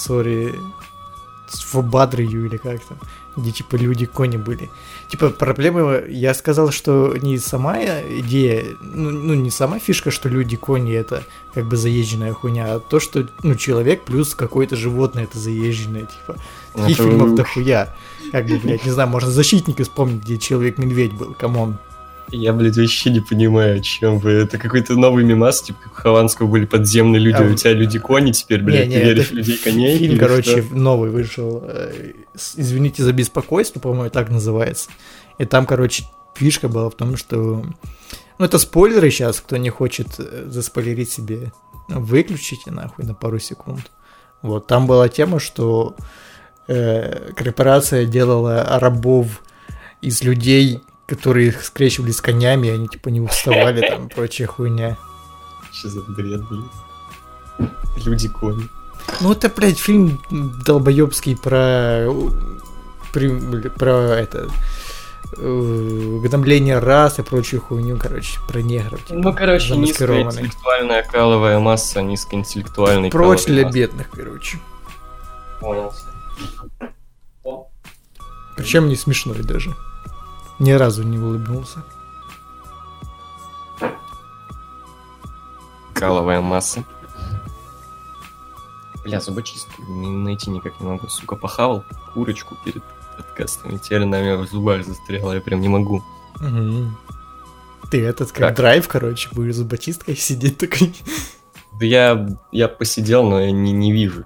for Bother You или как там, где типа люди-кони были. Типа проблема, я сказал, что не сама идея, ну, ну, не сама фишка, что люди-кони это как бы заезженная хуйня, а то, что ну, человек плюс какое-то животное это заезженное, типа. Таких фильмов дохуя. Как бы, блядь, не знаю, можно защитники вспомнить, где человек-медведь был, come on.
Я, блядь, вообще не понимаю, о чем вы. Это какой-то новый мемас, типа, как у Хованского были подземные люди,
А
а у тебя люди-кони теперь, блядь,
Не,
ты
не,
веришь
это
в людей-коней?
Фильм, короче,
что?
новый вышел. э, Извините за беспокойство, по-моему, так называется. И там, короче, фишка была в том, что... Ну, это спойлеры сейчас, кто не хочет э, заспойлерить себе, выключите нахуй на пару секунд. Вот, там была тема, что э, корпорация делала рабов из людей, которые их скрещивали с конями, и они типа не уставали, там, [laughs] прочая хуйня.
Что за бред, блядь? Люди-кони.
Ну это, блядь, фильм долбоебский про... при- про это... э, Гномление рас и прочую хуйню, короче, про негров. типа,
Ну, короче, низкая интеллектуальная каловая масса, низкоинтеллектуальный
Прочь для
масса.
бедных, короче.
Понял.
Причем не смешной даже. Ни разу не улыбнулся.
Каловая масса. Бля, зубочистку найти никак не могу. Сука, похавал курочку перед подкастом, и теперь она у меня в зубах застряла, я прям не могу.
Мгм. Ты этот, как,
Как?
драйв, короче, будешь зубочисткой [laughs] сидеть такой.
Да я, я посидел, но я не, не вижу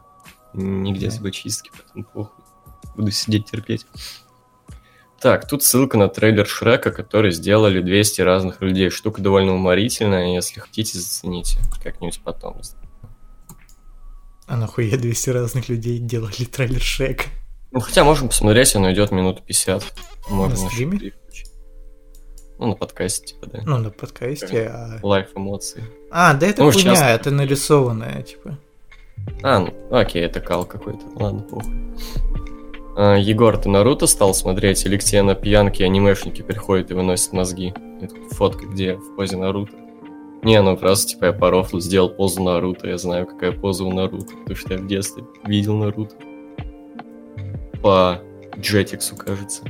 нигде
Да.
зубочистки, поэтому похуй. Буду сидеть терпеть. Так, тут ссылка на трейлер Шрека, который сделали 200 разных людей. Штука довольно уморительная, если хотите, зацените как-нибудь потом.
А нахуя 200 разных людей делали трейлер Шрека?
Ну, хотя можем посмотреть, он идет минут 50. Можно
На стриме?
Ну, на подкасте, типа, да.
Ну, на подкасте. А,
Live эмоции.
а да это
Ну,
хуйня,
сейчас-
это нарисованное, типа.
А, ну, окей, это кал какой-то. Ладно, похуй. А, Егор, ты Наруто стал смотреть? Или к тебе на пьянке анимешники приходят и выносят мозги? Тут фотка, где в позе Наруто. Не, ну просто, типа, я по рофлу сделал позу Наруто. Я знаю, какая поза у Наруто, потому что я в детстве видел Наруто. По Джетиксу, кажется.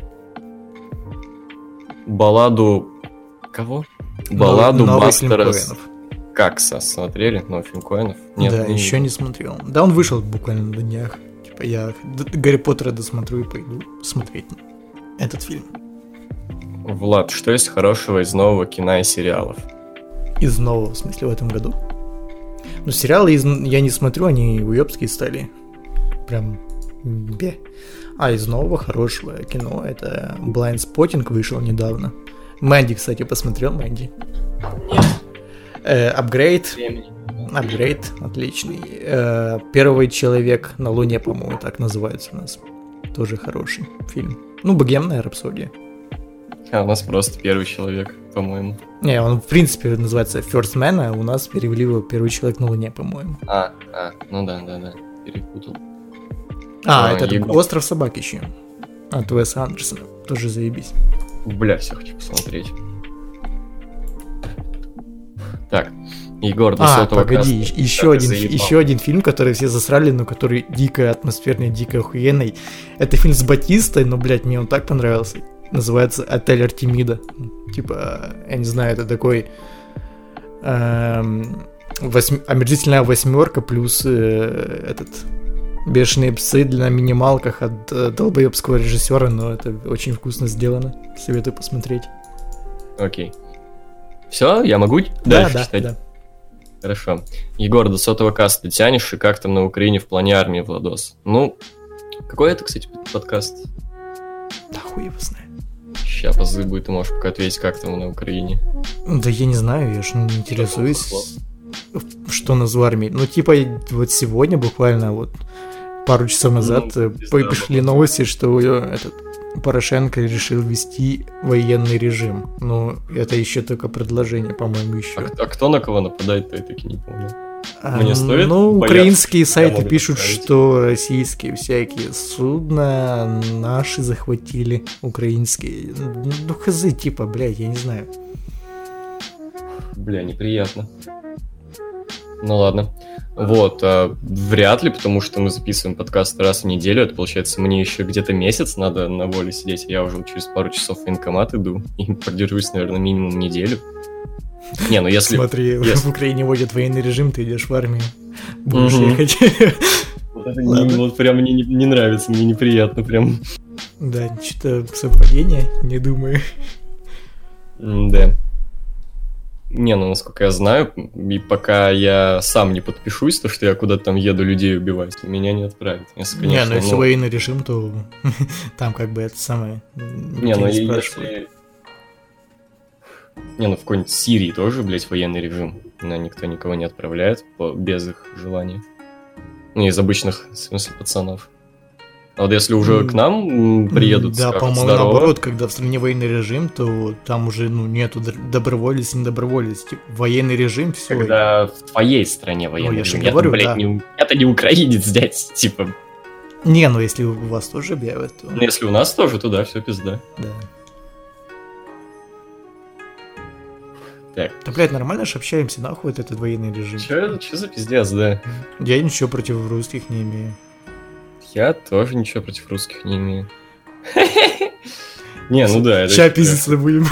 Балладу... Кого? Балладу
Новый
Бастера
Коэнов.
Какса смотрели? Ну, фильм Коэнов? Нет,
да,
не
еще
видел.
не смотрел. Да, он вышел буквально на днях. Я Гарри Поттера досмотрю и пойду смотреть этот фильм.
Влад, что есть хорошего из нового кино и сериалов?
Из нового, в смысле, в этом году. Ну, сериалы из... я не смотрю, они уебские стали. Прям бе. А из нового хорошего кино это Blind Spotting вышел недавно. Мэнди, кстати, посмотрел Мэнди. Э, Апгрейд. Апгрейд, отличный. Э, Первый человек на Луне, по-моему, так называется у нас. Тоже хороший фильм. Ну, богемная рапсодия.
А у нас просто первый человек, по-моему.
Не, он в принципе называется First Man, а у нас перевели его Первый человек на Луне, по-моему.
А, а, ну да, да, да, перепутал.
А,
А,
это
Егор.
Остров собак еще. От Уэса Андерсона. Тоже заебись.
Бля, все хочу посмотреть. Так, Егор, до
А,
сотого
погоди,
каста.
еще
Так,
один,
заебал.
еще один фильм, который все засрали, но который дико атмосферный, дико охуенный. Это фильм с Батистой, но, блядь, мне он так понравился. Называется «Отель Артемида». Типа, я не знаю, это такой... эм, восьм- омерзительная восьмерка плюс э, этот бешеные псы на минималках от э, долбоебского режиссера, но это очень вкусно сделано. Советую посмотреть.
Окей. Все, я могу
Да,
дальше
да,
читать?
да.
Хорошо. Егор, до сотого каста ты тянешь, и как там на Украине в плане армии, Владос? Ну, какой это, кстати, подкаст?
Да хуй его знает.
Ща позы будет, ты можешь пока ответить, как там на Украине.
Да я не знаю, я же не интересуюсь, что нас в армии. Ну, типа, вот сегодня буквально вот пару часов назад
Ну, пизда,
по- пришли новости, что этот Порошенко решил ввести военный режим. Ну, это еще только предложение, по-моему,
А,
еще.
к- а кто на кого нападает, то я таки не помню.
А,
мне стоит
ну,
бояться?
украинские сайты пишут,
представить.
что российские всякие судна наши захватили, украинские. Ну, хз, типа, блядь, я не знаю.
Бля, неприятно. Ну ладно. Вот, а, вряд ли, потому что мы записываем подкаст раз в неделю. Это получается, мне еще где-то месяц надо на воле сидеть. Я уже через пару часов в военкомат иду и [laughs] продержусь, наверное, минимум неделю. Не, ну если...
Смотри,
если-
в Украине вводят военный режим, ты идешь в армию. Будешь
Мгм.
ехать. [laughs]
Вот это не- вот прям мне не, не нравится, мне неприятно прям.
Да, что-то совпадение, не думаю.
Да. Не, ну, насколько я знаю, и пока я сам не подпишусь, то, что я куда-то там еду людей убивать, меня не отправят. Если,
Не,
конечно,
ну если
ну,
военный режим, то [laughs] там как бы это самое...
Не, ну если... Не, ну в какой-нибудь Сирии тоже, блядь, военный режим. На никто никого не отправляет по... без их желания. Ну, из обычных, в смысле, пацанов. А вот если уже к нам приедут,
Да, по-моему,
«Здорово»,
наоборот, когда в стране военный режим, то там уже, ну, нету доброволец, не доброволец. Типа, военный режим, все.
когда в твоей стране военный
Ну, я
режим.
Говорю,
блядь,
да.
не, я-то не украинец, [laughs] дядь, типа.
Не, ну если у вас тоже объявят, то...
Ну, если у нас тоже, то да, все пизда.
Да.
Так,
Да, блядь, нормально же общаемся, нахуй этот военный режим.
что чё за пиздец, да?
Я ничего против русских не имею.
Я тоже ничего против русских не имею. [laughs] Не, ну да, типа-
пиздиться будем.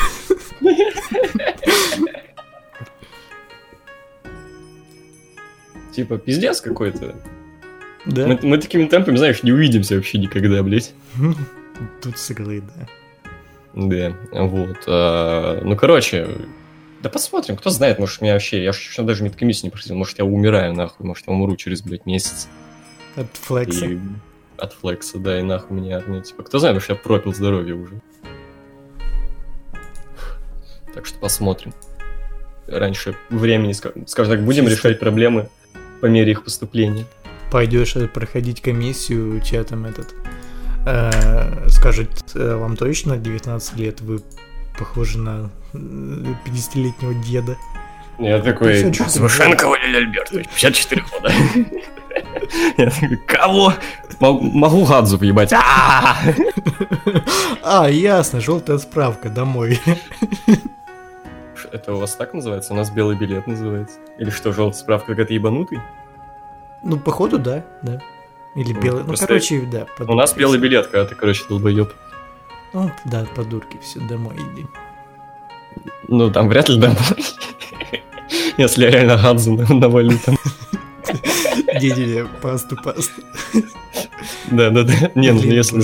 Типа, пиздец какой-то.
Да?
Мы, мы такими темпами, знаешь, не увидимся вообще никогда, блядь. [laughs]
Тут сыграет, да.
Да, вот. а, ну, короче, да посмотрим, кто знает, может, меня вообще... Я еще даже медкомиссию не проходил, может, я умираю, нахуй, может, я умру через, блядь, месяц.
От флекса.
И от флекса, да, и нахуй меня армия. Типа, кто знает, может, я пропил здоровье уже. Так что посмотрим. Раньше времени, ска- скажем так, будем
Чисто.
решать проблемы по мере их поступления.
Пойдешь э, проходить комиссию, у тебя там этот... э, скажет, э, вам точно 19 лет, вы похожи на э, 50-летнего деда.
Я такой,
54
Свышенко Валерий Альбертович, 54 года. [laughs] Я такой, кого? Мо- Могу гадзу въебать. А!
А, ясно, желтая справка, домой.
Это у вас так называется? У нас белый билет называется. Или что, желтая справка, как это ебанутый?
Ну, походу, да, да. Или
Ну,
белый, ну, короче, да.
У нас белый билет, когда ты, короче, долбоеб.
Ну, да, подурки, все, домой иди.
Ну, там вряд ли домой. Если я реально гадзу на- навалю там. [laughs]
Дети, пасту, пасту.
Да-да-да. Не, ну если...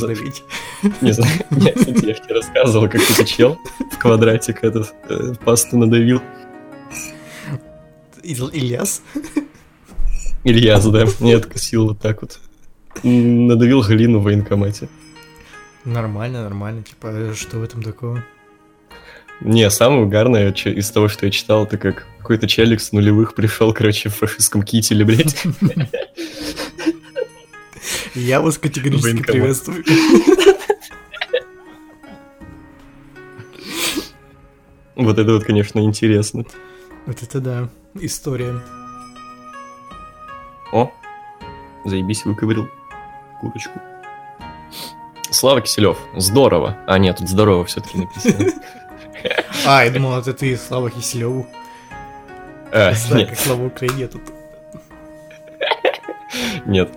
Не знаю, я тебе рассказывал, как ты чел в квадратик этот э, пасту надавил.
Ил- Ильяс?
Ильяс, да, мне откусил вот так вот. Надавил глину в военкомате.
Нормально, нормально. Типа, а что в этом такого?
Не, самое угарное из того, что я читал, это как какой-то челик с нулевых пришел, короче, в фашистском кителе, блядь.
Я вас категорически приветствую.
Вот это вот, конечно, интересно.
Вот это да, история.
О, заебись, выковырил курочку. Слава Киселев, здорово. А, нет, тут здорово все-таки написано.
А, я думал, это ты, Слава Киселеву. Знаю,
нет,
Слава Украине тут.
нет.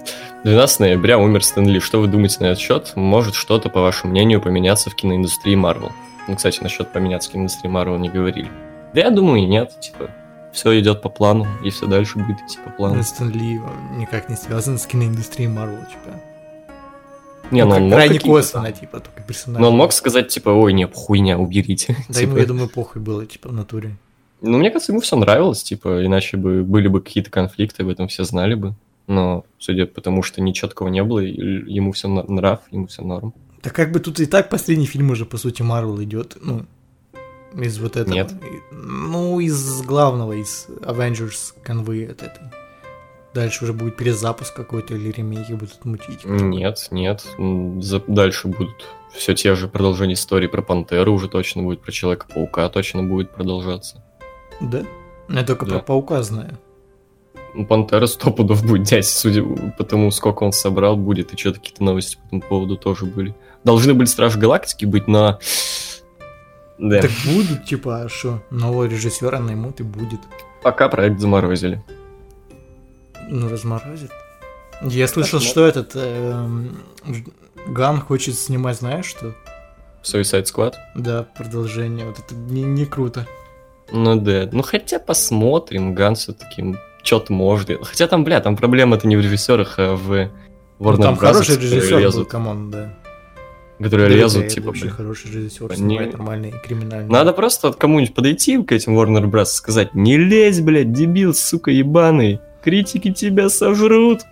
12 ноября умер Стэн Ли. Что вы думаете на этот счет? Может что-то, по вашему мнению, поменяться в киноиндустрии Марвел? Ну, кстати, насчет поменяться в киноиндустрии Марвел не говорили. Да я думаю, и нет. Типа, все идет по плану, и все дальше будет идти по плану.
Стэн Ли никак не связан с киноиндустрией Марвел, типа.
Не,
Ну,
ну он
крайне косвенно, типа, только персонаж.
Но он мог сказать, типа, ой, не, хуйня, уберите.
Да ему,
Типа,
я думаю, похуй было, типа, в натуре.
Ну, мне кажется, ему все нравилось, типа, иначе бы были бы какие-то конфликты, об этом все знали бы. Но, судя по тому, что ничеткого не было, ему все нрав, ему все норм.
Да как бы тут и так последний фильм уже, по сути, Марвел идет, ну, из вот этого.
Нет.
Ну, из главного, из Avengers конвы от этой. Дальше уже будет перезапуск какой-то или ремейки будут мутить.
Нет, нет. За- Дальше будут все те же продолжения истории про Пантеру уже точно будет, про Человека-паука точно будет продолжаться.
Да? Я только
Да.
про Паука знаю.
Ну, Пантера сто пудов будет, дядь, судя по тому, сколько он собрал, будет, и что-то какие-то новости по этому поводу тоже были. Должны были Стражи Галактики быть, но... Да,
Так будут, типа, а что? Нового режиссера наймут и будет.
пока проект заморозили.
Ну, разморозит. Я слышал,
Посмотрим.
что этот эм, Ган хочет снимать, знаешь что?
Suicide Squad?
Да, продолжение. Вот это не, не круто.
Ну да, ну хотя посмотрим, Ган все-таки что-то может. Хотя там, бля, там проблема-то не в режиссерах, а в Warner
Ну, там
Bros.,
хороший режиссер был,
лезут,
come on, да.
которые
Да,
лезут,
да,
типа, бля.
хороший режиссер,
Не-
снимает нормальные криминальные.
Надо просто от кому-нибудь подойти к этим Warner Bros. и сказать, не лезь, блядь, дебил, сука, ебаный, критики тебя сожрут.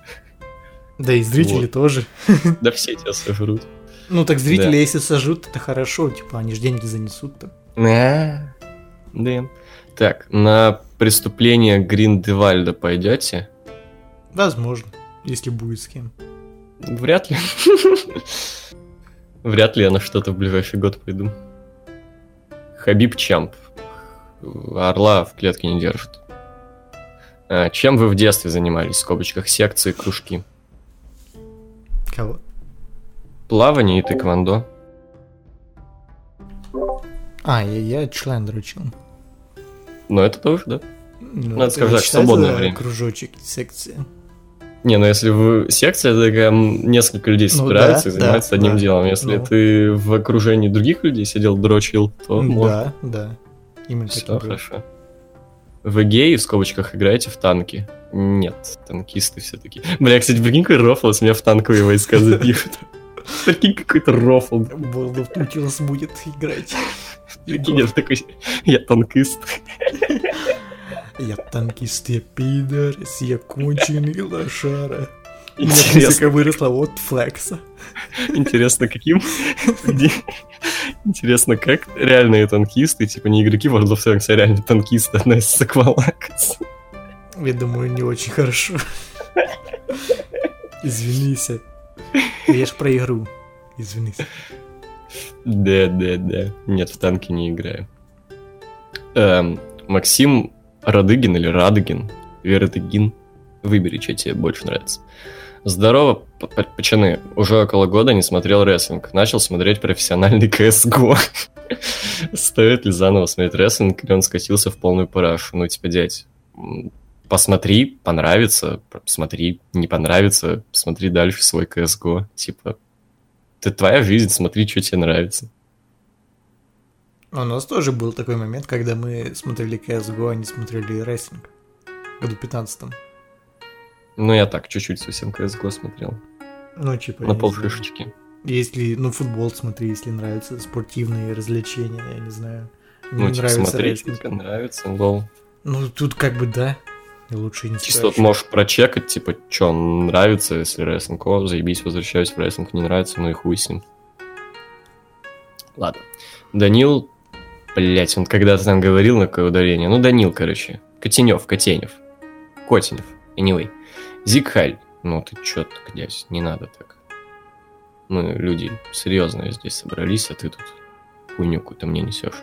Да и зрители
Вот.
тоже. [laughs]
Да все тебя сожрут.
Ну так зрители,
Да.
если сожрут, это хорошо, типа они же деньги занесут-то.
А, Да. Так, на преступление Гриндевальда пойдете?
Возможно, если будет с кем.
Вряд ли. [laughs] Вряд ли я на что-то в ближайший год пойду. Хабиб Чамп. Орла в клетке не держит. А, чем вы в детстве занимались? В скобочках секции, кружки.
Кого?
Плавание и тэквондо.
А, я, я член дрочил.
Но это тоже, да?
Ну,
Надо сказать,
считается
свободное время.
Кружочек, секция.
Не, ну если вы секция, такая м, несколько людей
Ну
собираются
да,
и занимаются
да,
одним
да.
делом. Если
Ну.
ты в окружении других людей сидел, дрочил, то.
Да, да. Именно
Все
было.
Вы геи, в скобочках, играете в танки? Нет, танкисты все таки Бля, кстати, прикинь, какой рофл, если меня в танковые войска запишут. Прикинь, какой-то рофл.
Of Nautilus будет играть.
Прикинь, я такой, я танкист.
Я танкист, я пидорс, я конченый лошара.
Интересно,
выросла от флекса.
интересно, каким? Интересно, как реальные танкисты, типа не игроки World of Tanks, а реальные танкисты относятся к Валакас?
Я думаю, не очень хорошо. Извинись. Я ж про игру. Извинись.
Да, да, да. Нет, в танки не играю. Эм, Максим Радыгин или Радыгин? Верадыгин? Выбери, что тебе больше нравится. Здорово, пацаны. Уже около года не смотрел рестлинг. Начал смотреть профессиональный [laughs] CSGO. Стоит ли заново смотреть рестлинг, или он скатился в полную парашу? Ну, типа, дядь, посмотри, понравится, смотри, не понравится, смотри дальше свой CSGO. Типа, это твоя жизнь, смотри, что тебе нравится.
У нас тоже был такой момент, когда мы смотрели CSGO, а не смотрели рестлинг. В году 15
Ну, я так, чуть-чуть совсем CSGO смотрел.
Ну, типа...
На полшишечки.
Если, ну, футбол смотри, если нравятся спортивные развлечения, я не знаю. Не
Ну, типа,
рестлинг.
тебе нравится, лол.
Ну, тут как бы да. И лучше не
Чисто вот можешь прочекать, типа, что нравится, если рестлинг. О, заебись, возвращаюсь в рестлинг. Не нравится, ну и хуй с ним. Ладно. Данил, блять, он когда-то там говорил на какое ударение. Ну, Данил, короче. Котенев, Котенев. Котенев. Anyway. Sieg Heil. Ну, ты чё так, дядь, не надо так. Мы люди серьезные здесь собрались, а ты тут хуйню какую-то мне несешь.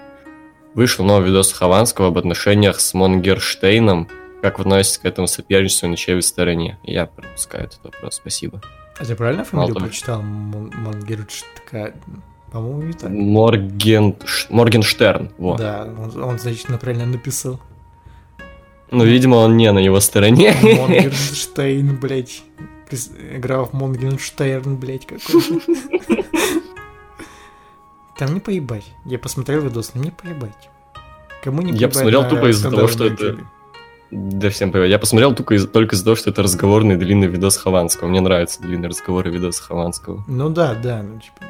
Вышел новый видос Хованского об отношениях с Монгерштейном. Как вы относитесь к этому соперничеству на чьей стороне? Я пропускаю этот вопрос, спасибо.
А ты правильно фамилию
Мало
прочитал? Мон- Монгерч такая... По-моему, не так.
Морген... Моргенштерн, во.
Да, он, он, значит, правильно написал.
Ну, видимо, он не на его стороне.
Монгенштейн, блядь. Граф Монгенштерн, блядь, какой Там не поебать. Я посмотрел видос, но не поебать. Кому не
Я
поебать
посмотрел
на
тупо из-за того, что это-? Да всем привет. Я посмотрел только, из- только из-за того, что это разговорный длинный видос Хованского. Мне нравятся длинные разговоры видоса Хованского.
Ну да, да, ну типа...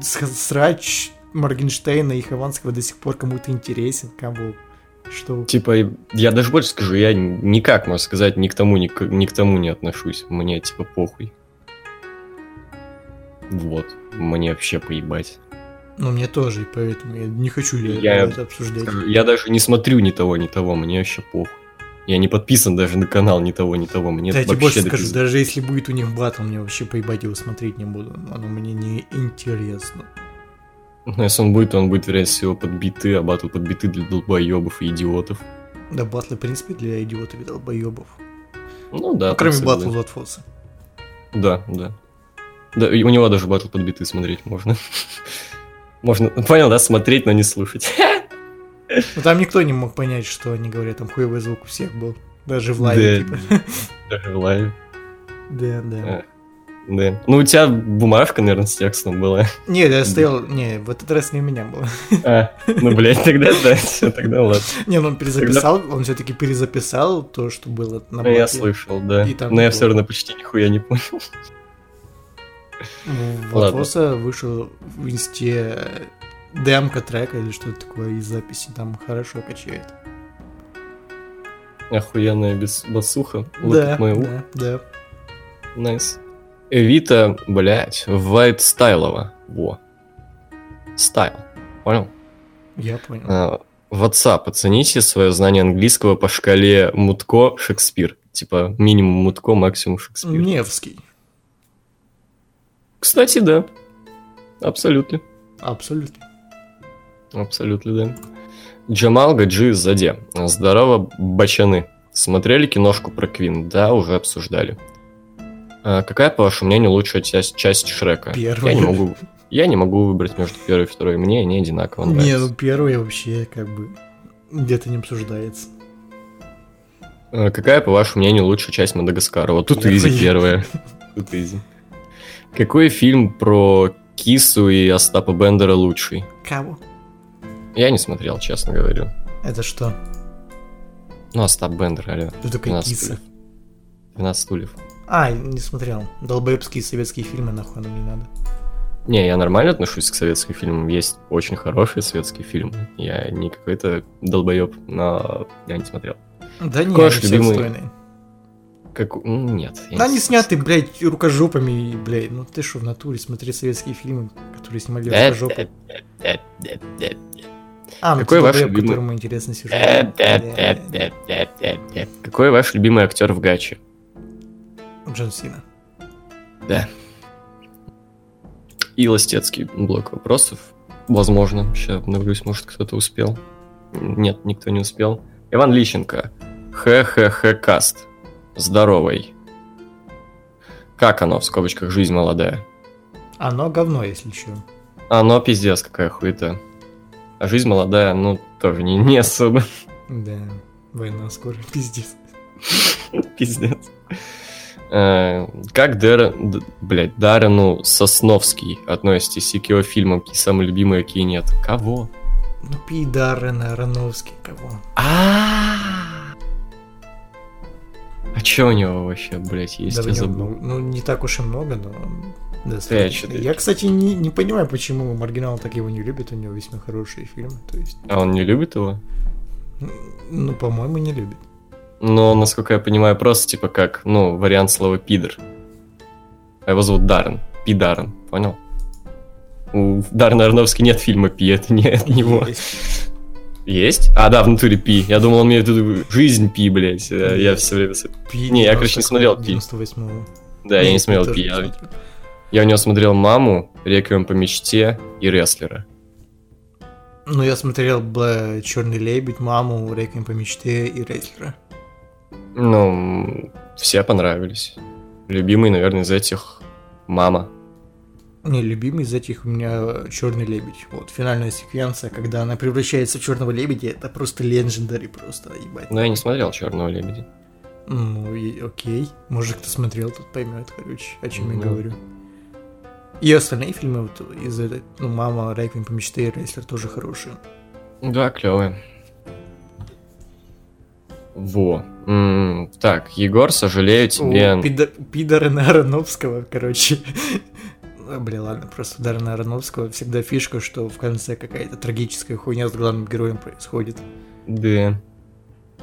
Срач Моргенштейна и Хованского до сих пор кому-то интересен, кому что...
Типа, я даже больше скажу, я никак, можно сказать, ни к тому, ни к, ни к тому не отношусь. Мне, типа, похуй. Вот. Мне вообще поебать.
Ну мне тоже, и поэтому я не хочу ли
Я-
это обсуждать.
Скажу, Я даже не смотрю ни того, ни того, мне вообще похуй. Я не подписан даже на канал ни того, ни того. Мне
тебе
вообще
больше скажу, даже если будет у них батл, мне вообще поебать его смотреть не буду. Оно мне не интересно.
Ну, если он будет, то он будет, вероятнее всего, подбиты, а батл подбиты для долбоебов и идиотов.
Да, батлы, в принципе, для идиотов и долбоебов.
Ну да.
Ну, кроме батла. Лотфоса.
Да, да. Да, и у него даже батл подбиты смотреть можно. [laughs] Можно, понял, да, смотреть, но не слушать. [laughs]
Ну там никто не мог понять, что они говорят, там хуевый звук у всех был. Даже в лайве,
Да.
типа.
Даже в лайве.
Да, да.
А. Да. Ну, у тебя бумажка, наверное, с текстом была.
Не, я стоял... Не, в этот раз не у меня было.
А, ну, блядь, тогда да, все, тогда ладно.
Не, ну он перезаписал, он все-таки перезаписал то, что было на
Ну, я
батле.
слышал, да.
И там
Но я все равно почти нихуя не понял.
В
Ладно.
Лотфоса вышел в инсте демка трека или что-то такое из записи, там хорошо качает.
Охуенная без басуха.
Да, да, да.
Найс. Эвита, блядь, Вайт Стайлова. Во. Стайл. Понял?
Я понял.
А, WhatsApp, оцените свое знание английского по шкале Мутко Шекспир. Типа минимум Мутко, максимум Шекспир.
Невский.
Кстати, да. Абсолютно.
Абсолютно.
Абсолютно, да. Джамал Гаджи сзади. Здорово, бачаны. Смотрели киношку про Квин? Да, уже обсуждали. А какая, по вашему мнению, лучшая часть, часть Шрека?
Первая.
Я не могу. Я не могу выбрать между первой и второй. Мне они одинаково
Не,
нравятся.
ну первый вообще как бы где-то не обсуждается.
А Какая, по вашему мнению, лучшая часть Мадагаскара? Вот тут изи первая. [laughs] Тут изи. Какой фильм про Кису и Остапа Бендера лучший?
Кого?
Я не смотрел, честно говорю.
Это что?
Ну, Остап Бендер, алло.
Кто такая
12
киса?
стульев. 12 стульев.
А, не смотрел. Долбоебские советские фильмы, нахуй нам не надо.
Не, я нормально отношусь к советским фильмам. Есть очень хорошие советские фильмы. Я не какой-то долбоеб, но я не смотрел.
Да не,
Какой любимый-
отстойные.
Как... Нет.
Да
не
они сняты, блядь, рукожопами, блядь, ну ты что, в натуре смотри советские фильмы, которые снимали
Э,
жопы.
э, э,
А, ну
Какой
типа
ваш любимый?
которому интересно сюжет.
Какой ваш любимый актер в Гаче?
Джон Сина.
Да. И ластецкий блок вопросов. Возможно, сейчас обновлюсь, может кто-то успел. Нет, никто не успел. Иван Лищенко. ХХХ каст. Здоровый. Как оно, в скобочках, жизнь молодая?
Оно говно, если что.
Оно пиздец, какая хуета. А жизнь молодая, ну, тоже не, не особо.
Да, война скоро, пиздец.
Пиздец. Э, Как Дэр... Блядь, Даррену Сосновский относитесь к его фильмам, какие самые любимые, какие нет? Кого?
Ну, пидары Ароновский, кого?
А А чё у него вообще, блядь, есть?
Да,
Я забыл.
ну, не так уж и много, но... Достаточно. Я, кстати, не, не понимаю, почему маргинал так его не любит, у него весьма хорошие фильмы, то есть...
А он не любит его?
Ну, по-моему, не любит.
Но, насколько я понимаю, просто типа как, ну, вариант слова пидор. А его зовут Даррен. Пи Даррен, понял? У Даррена Ароновски нет фильма Пи, это не от него.
Есть.
Есть? А, да, в натуре Пи. Я думал, он имеет в виду жизнь Пи, блядь. Э, Я все время...
Пи
Не, я, короче, не смотрел Пи.
98-го.
Да, я не смотрел Пи. Я, я у него смотрел «Маму», «Реквием по мечте» и «Рестлера».
Ну, я смотрел Черный лебедь, маму, Реквием по мечте и Рейслера.
Ну, все понравились. Любимый, наверное, из этих «Мама».
Не, любимый из этих у меня Черный лебедь. Вот, финальная секвенция, когда она превращается в черного лебедя, это просто легендари, просто, ебать.
Но я не смотрел «Черного лебедя».
Ну, и окей. Может, кто смотрел, тут поймет, короче, о чем я
Ну.
говорю. И остальные фильмы вот из этой, ну, «Мама», «Реквием по мечте» и «Рейслер» тоже хорошие.
Да, клевые. Во. М, Так, Егор, сожалею тебе...
У пидо- пидорина Ароновского, короче. [laughs] Бля, ладно, просто у Даррена Ароновского всегда фишка, что в конце какая-то трагическая хуйня с главным героем происходит.
Да.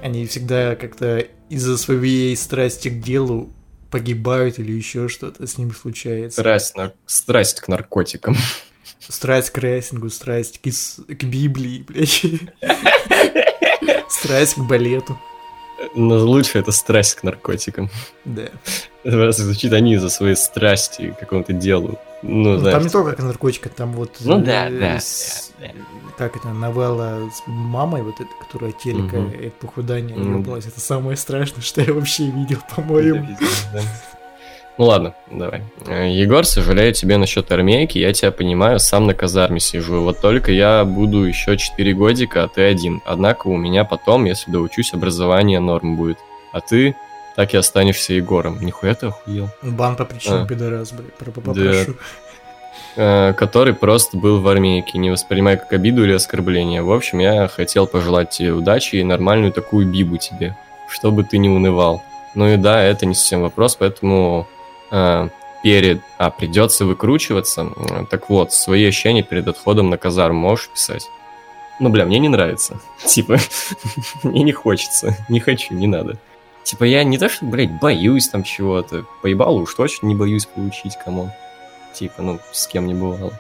Они всегда как-то из-за своей страсти к делу погибают или еще что-то с ним случается.
Страсть, на- страсть к наркотикам. [laughs]
Страсть к рестлингу, страсть к, к Библии, блядь. [laughs] Страсть к балету.
Но лучше это страсть к наркотикам.
Да.
Просто звучит они из-за своей страсти к какому-то делу. Ну,
Ну,
знаешь,
там не только к наркотикам, там вот...
Ну
э,
да, да,
с-
да,
Как это, новелла с мамой, вот эта, которая телека
Мгм.
и похудания
Мгм.
ебалась. Это самое страшное, что я вообще видел,
Да,
по-моему.
да. Ну ладно, давай. Э, Егор, сожалею тебе насчет армейки, я тебя понимаю, сам на казарме сижу. Вот только я буду еще 4 годика, а ты один. Однако у меня потом, если доучусь, образование норм будет. А ты так и останешься Егором. Нихуя ты охуел.
Бан по причинам
А.
пидорас, блядь, про-
Да.
попрошу.
Э, который просто был в армейке, не воспринимай как обиду или оскорбление. В общем, я хотел пожелать тебе удачи и нормальную такую бибу тебе, чтобы ты не унывал. Ну и да, это не совсем вопрос, поэтому перед... А, придется выкручиваться. Так вот, свои ощущения перед отходом на казарму можешь писать? Ну, бля, мне не нравится. [laughs] Типа, [laughs] мне не хочется. [laughs] Не хочу, не надо. Типа, я не то, что, блядь, боюсь там чего-то. Поебало уж точно не боюсь получить, кому. Типа, ну, с кем не бывало.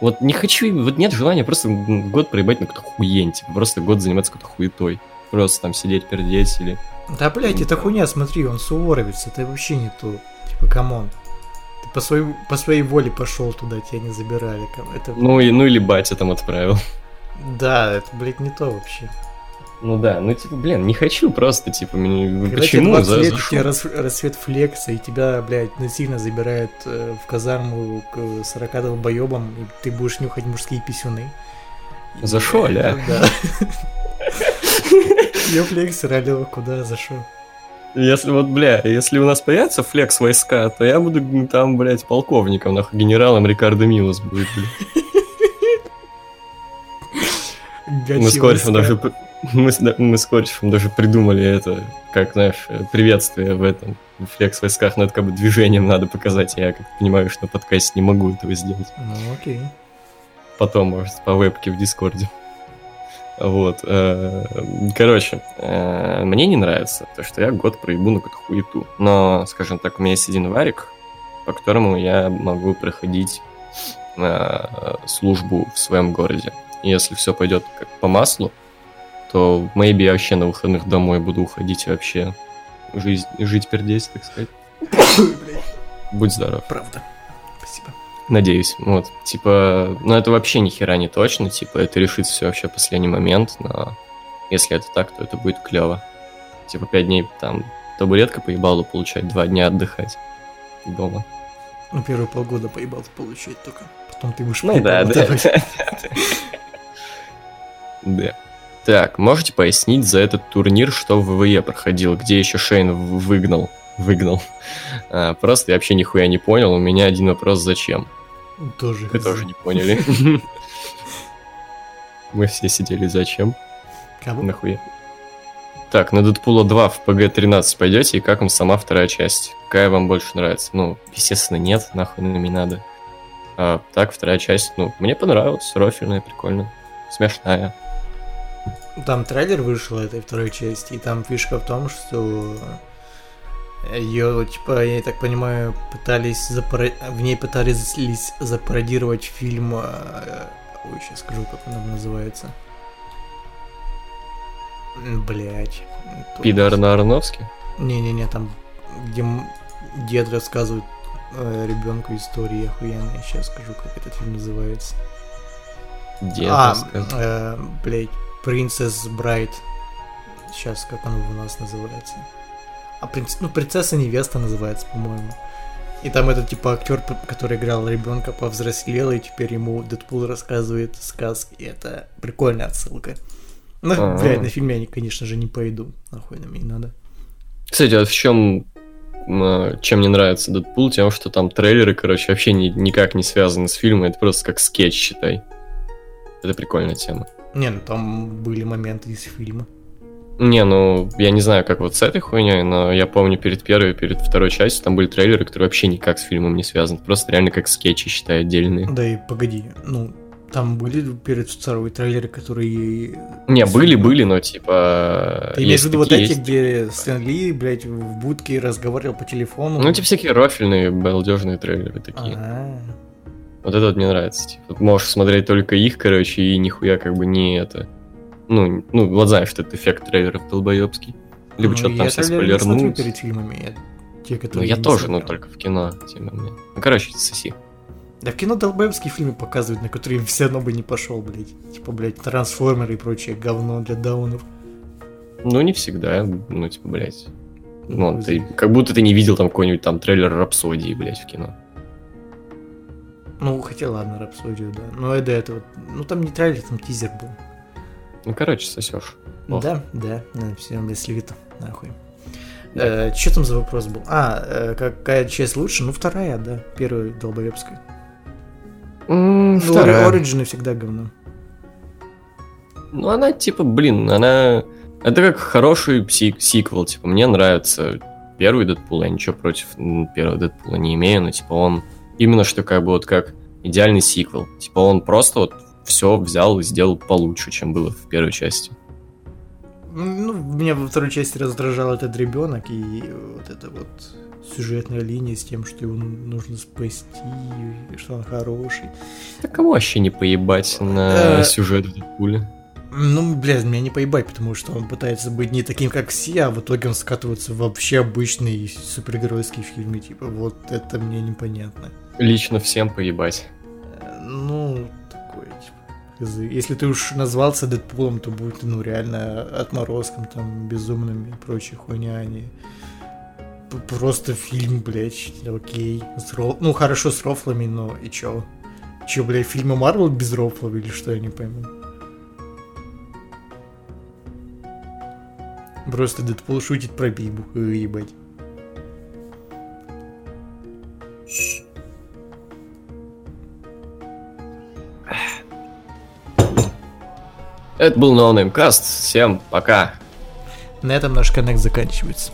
Вот не хочу, вот нет желания просто год проебать на какую-то хуень, типа, просто год заниматься какой-то хуетой. Просто там сидеть, пердеть или...
Да, блядь, это хуйня, смотри, он суворовец, это вообще не то. Типа, come on. Ты по своей, по своей воле пошел туда, тебя не забирали. Это,
Ну, и, ну или батя там отправил.
Да, это, блядь, не то вообще.
Ну да, ну типа, блин, не хочу просто, типа, мне...
Когда
почему?
тебе 20
За-
лет, у тебя рас- рассвет флекса, и тебя, блядь, насильно забирают э, в казарму к 40 долбоебам, и ты будешь нюхать мужские писюны.
За шо, ля?
Да. [laughs] [laughs] Я флекс ралил, куда, за шо?
Если вот, бля, если у нас появятся флекс войска, то я буду там, блядь, полковником, нахуй, генералом Рикардо Милос будет, блядь. Мы с Коршем даже, мы, мы с даже придумали это, как, знаешь, э, приветствие в этом, в флекс войсках, но это как бы движением надо показать, я как понимаю, что на подкасте не могу этого сделать.
Ну, окей.
Потом, может, по вебке в Дискорде. Вот. э, Короче, э, мне не нравится то, что я год проебу на какую-то хуету. Но, скажем так, у меня есть один варик, по которому я могу проходить э, службу в своем городе. И если все пойдет как по маслу, то maybe я вообще на выходных домой буду уходить и вообще жизнь, жить пердеть, так сказать. Будь здоров.
Правда. Спасибо.
Надеюсь. Вот, типа, ну это вообще ни хера не точно, типа, это решится все вообще в последний момент, но если это так, то это будет клево. Типа, пять дней там табуретка поебала получать, два дня отдыхать дома.
Ну, первые полгода поебал получать только. Потом ты будешь
Ну да, да, да, да. Так, можете пояснить за этот турнир, что в ВВЕ проходил, где еще Шейн выгнал? Выгнал. А, просто я вообще нихуя не понял. У меня один вопрос, зачем?
Тоже.
Вы тоже не поняли. [laughs] Мы все сидели, зачем?
Кого?
Нахуя? Так, на Дэдпула 2 в ПГ-13 пойдете, и как вам сама вторая часть? Какая вам больше нравится? Ну, естественно, нет, нахуй нам не надо. А, так, вторая часть, ну, мне понравилась, рофельная, прикольно, смешная.
Там трейлер вышел этой второй части, и там фишка в том, что ее, типа, я так понимаю, пытались запара- в ней пытались запародировать фильм... э, Ой, сейчас скажу, как он называется. Блять.
Пидор на Арновске?
Не-не-не, там, где дед рассказывает ребенку истории охуенные. Сейчас скажу, как этот фильм называется.
Дед
а, э, блядь, Princess Bride. Сейчас, как оно у нас называется? А принц... ну, принцесса невеста называется, по-моему. И там этот типа актер, который играл ребенка, повзрослел, и теперь ему Дэдпул рассказывает сказки. И это прикольная отсылка. Ну,
А-а.
блядь, на фильме я, конечно же, не пойду. Нахуй нам и не надо.
Кстати, а в чем чем мне нравится Дэдпул, тем, что там трейлеры, короче, вообще ни- никак не связаны с фильмом, это просто как скетч, считай. Это прикольная тема.
Не, ну там были моменты из фильма.
Не, ну, я не знаю, как вот с этой хуйней, но я помню перед первой и перед второй частью там были трейлеры, которые вообще никак с фильмом не связаны. Просто реально как скетчи, считай, отдельные.
Да и погоди, ну, там были перед второй трейлеры, которые...
Не, были, были, но типа...
Ты имеешь в виду вот эти,
есть.
где Стэн Ли, блядь, в будке разговаривал по телефону?
Ну, типа всякие рофельные, балдежные трейлеры такие.
А,
Вот это вот мне нравится. Типа, можешь смотреть только их, короче, и нихуя как бы не это. Ну, ну, вот знаешь, что это эффект трейлеров долбоебский. Либо
ну,
что-то там
я
все
смотрю
спойлернут.
перед фильмами, я те,
Ну,
которые
я
не
тоже, но только в кино, тем не. Ну, короче, соси.
Да в кино долбоебские фильмы показывают, на которые все равно бы не пошел, блядь. Типа, блядь, трансформеры и прочее говно для даунов.
Ну, не всегда, ну, типа, блядь. Ну, ты, как будто ты не видел там какой-нибудь там трейлер Рапсодии, блядь, в кино.
Ну, хотя ладно, Рапсодию, да. Но и до этого... Ну, там не трейлер, там тизер был.
Ну, короче, сосешь. Ох.
Да, да, все, без левита, нахуй.
Да.
что там за вопрос был? А, э, какая часть лучше? Ну, вторая, да. Первая долбоебская. Ну,
Вторая.
Оригины всегда говно.
Ну, она, типа, блин, она... Это как хороший пси- сиквел, типа, мне нравится первый Дэдпул, я ничего против первого Дэдпула не имею, но, типа, он именно что как бы вот как идеальный сиквел. Типа, он просто вот все взял и сделал получше, чем было в первой части.
Ну, меня во второй части раздражал этот ребенок и вот эта вот сюжетная линия с тем, что его нужно спасти, и что он хороший.
Да кому вообще не поебать на
Э.
сюжет в Дэдпуле?
Ну, блядь, меня не поебать, потому что он пытается быть не таким, как все, а в итоге он скатывается в вообще обычный супергеройский фильм, типа, вот это мне непонятно.
Лично всем поебать.
Э, Ну. Если ты уж назвался Дэдпулом, то будет, ну, реально отморозком, там, безумным и прочей хуйня, а не просто фильм, блядь, окей. С ро- Ну, хорошо с рофлами, но и чё? Чё, блядь, фильмы Марвел без рофлов или что, я не пойму. Просто Дэдпул шутит про Бибу, ебать.
Это был No Name Cast. Всем пока.
На этом наш коннект заканчивается.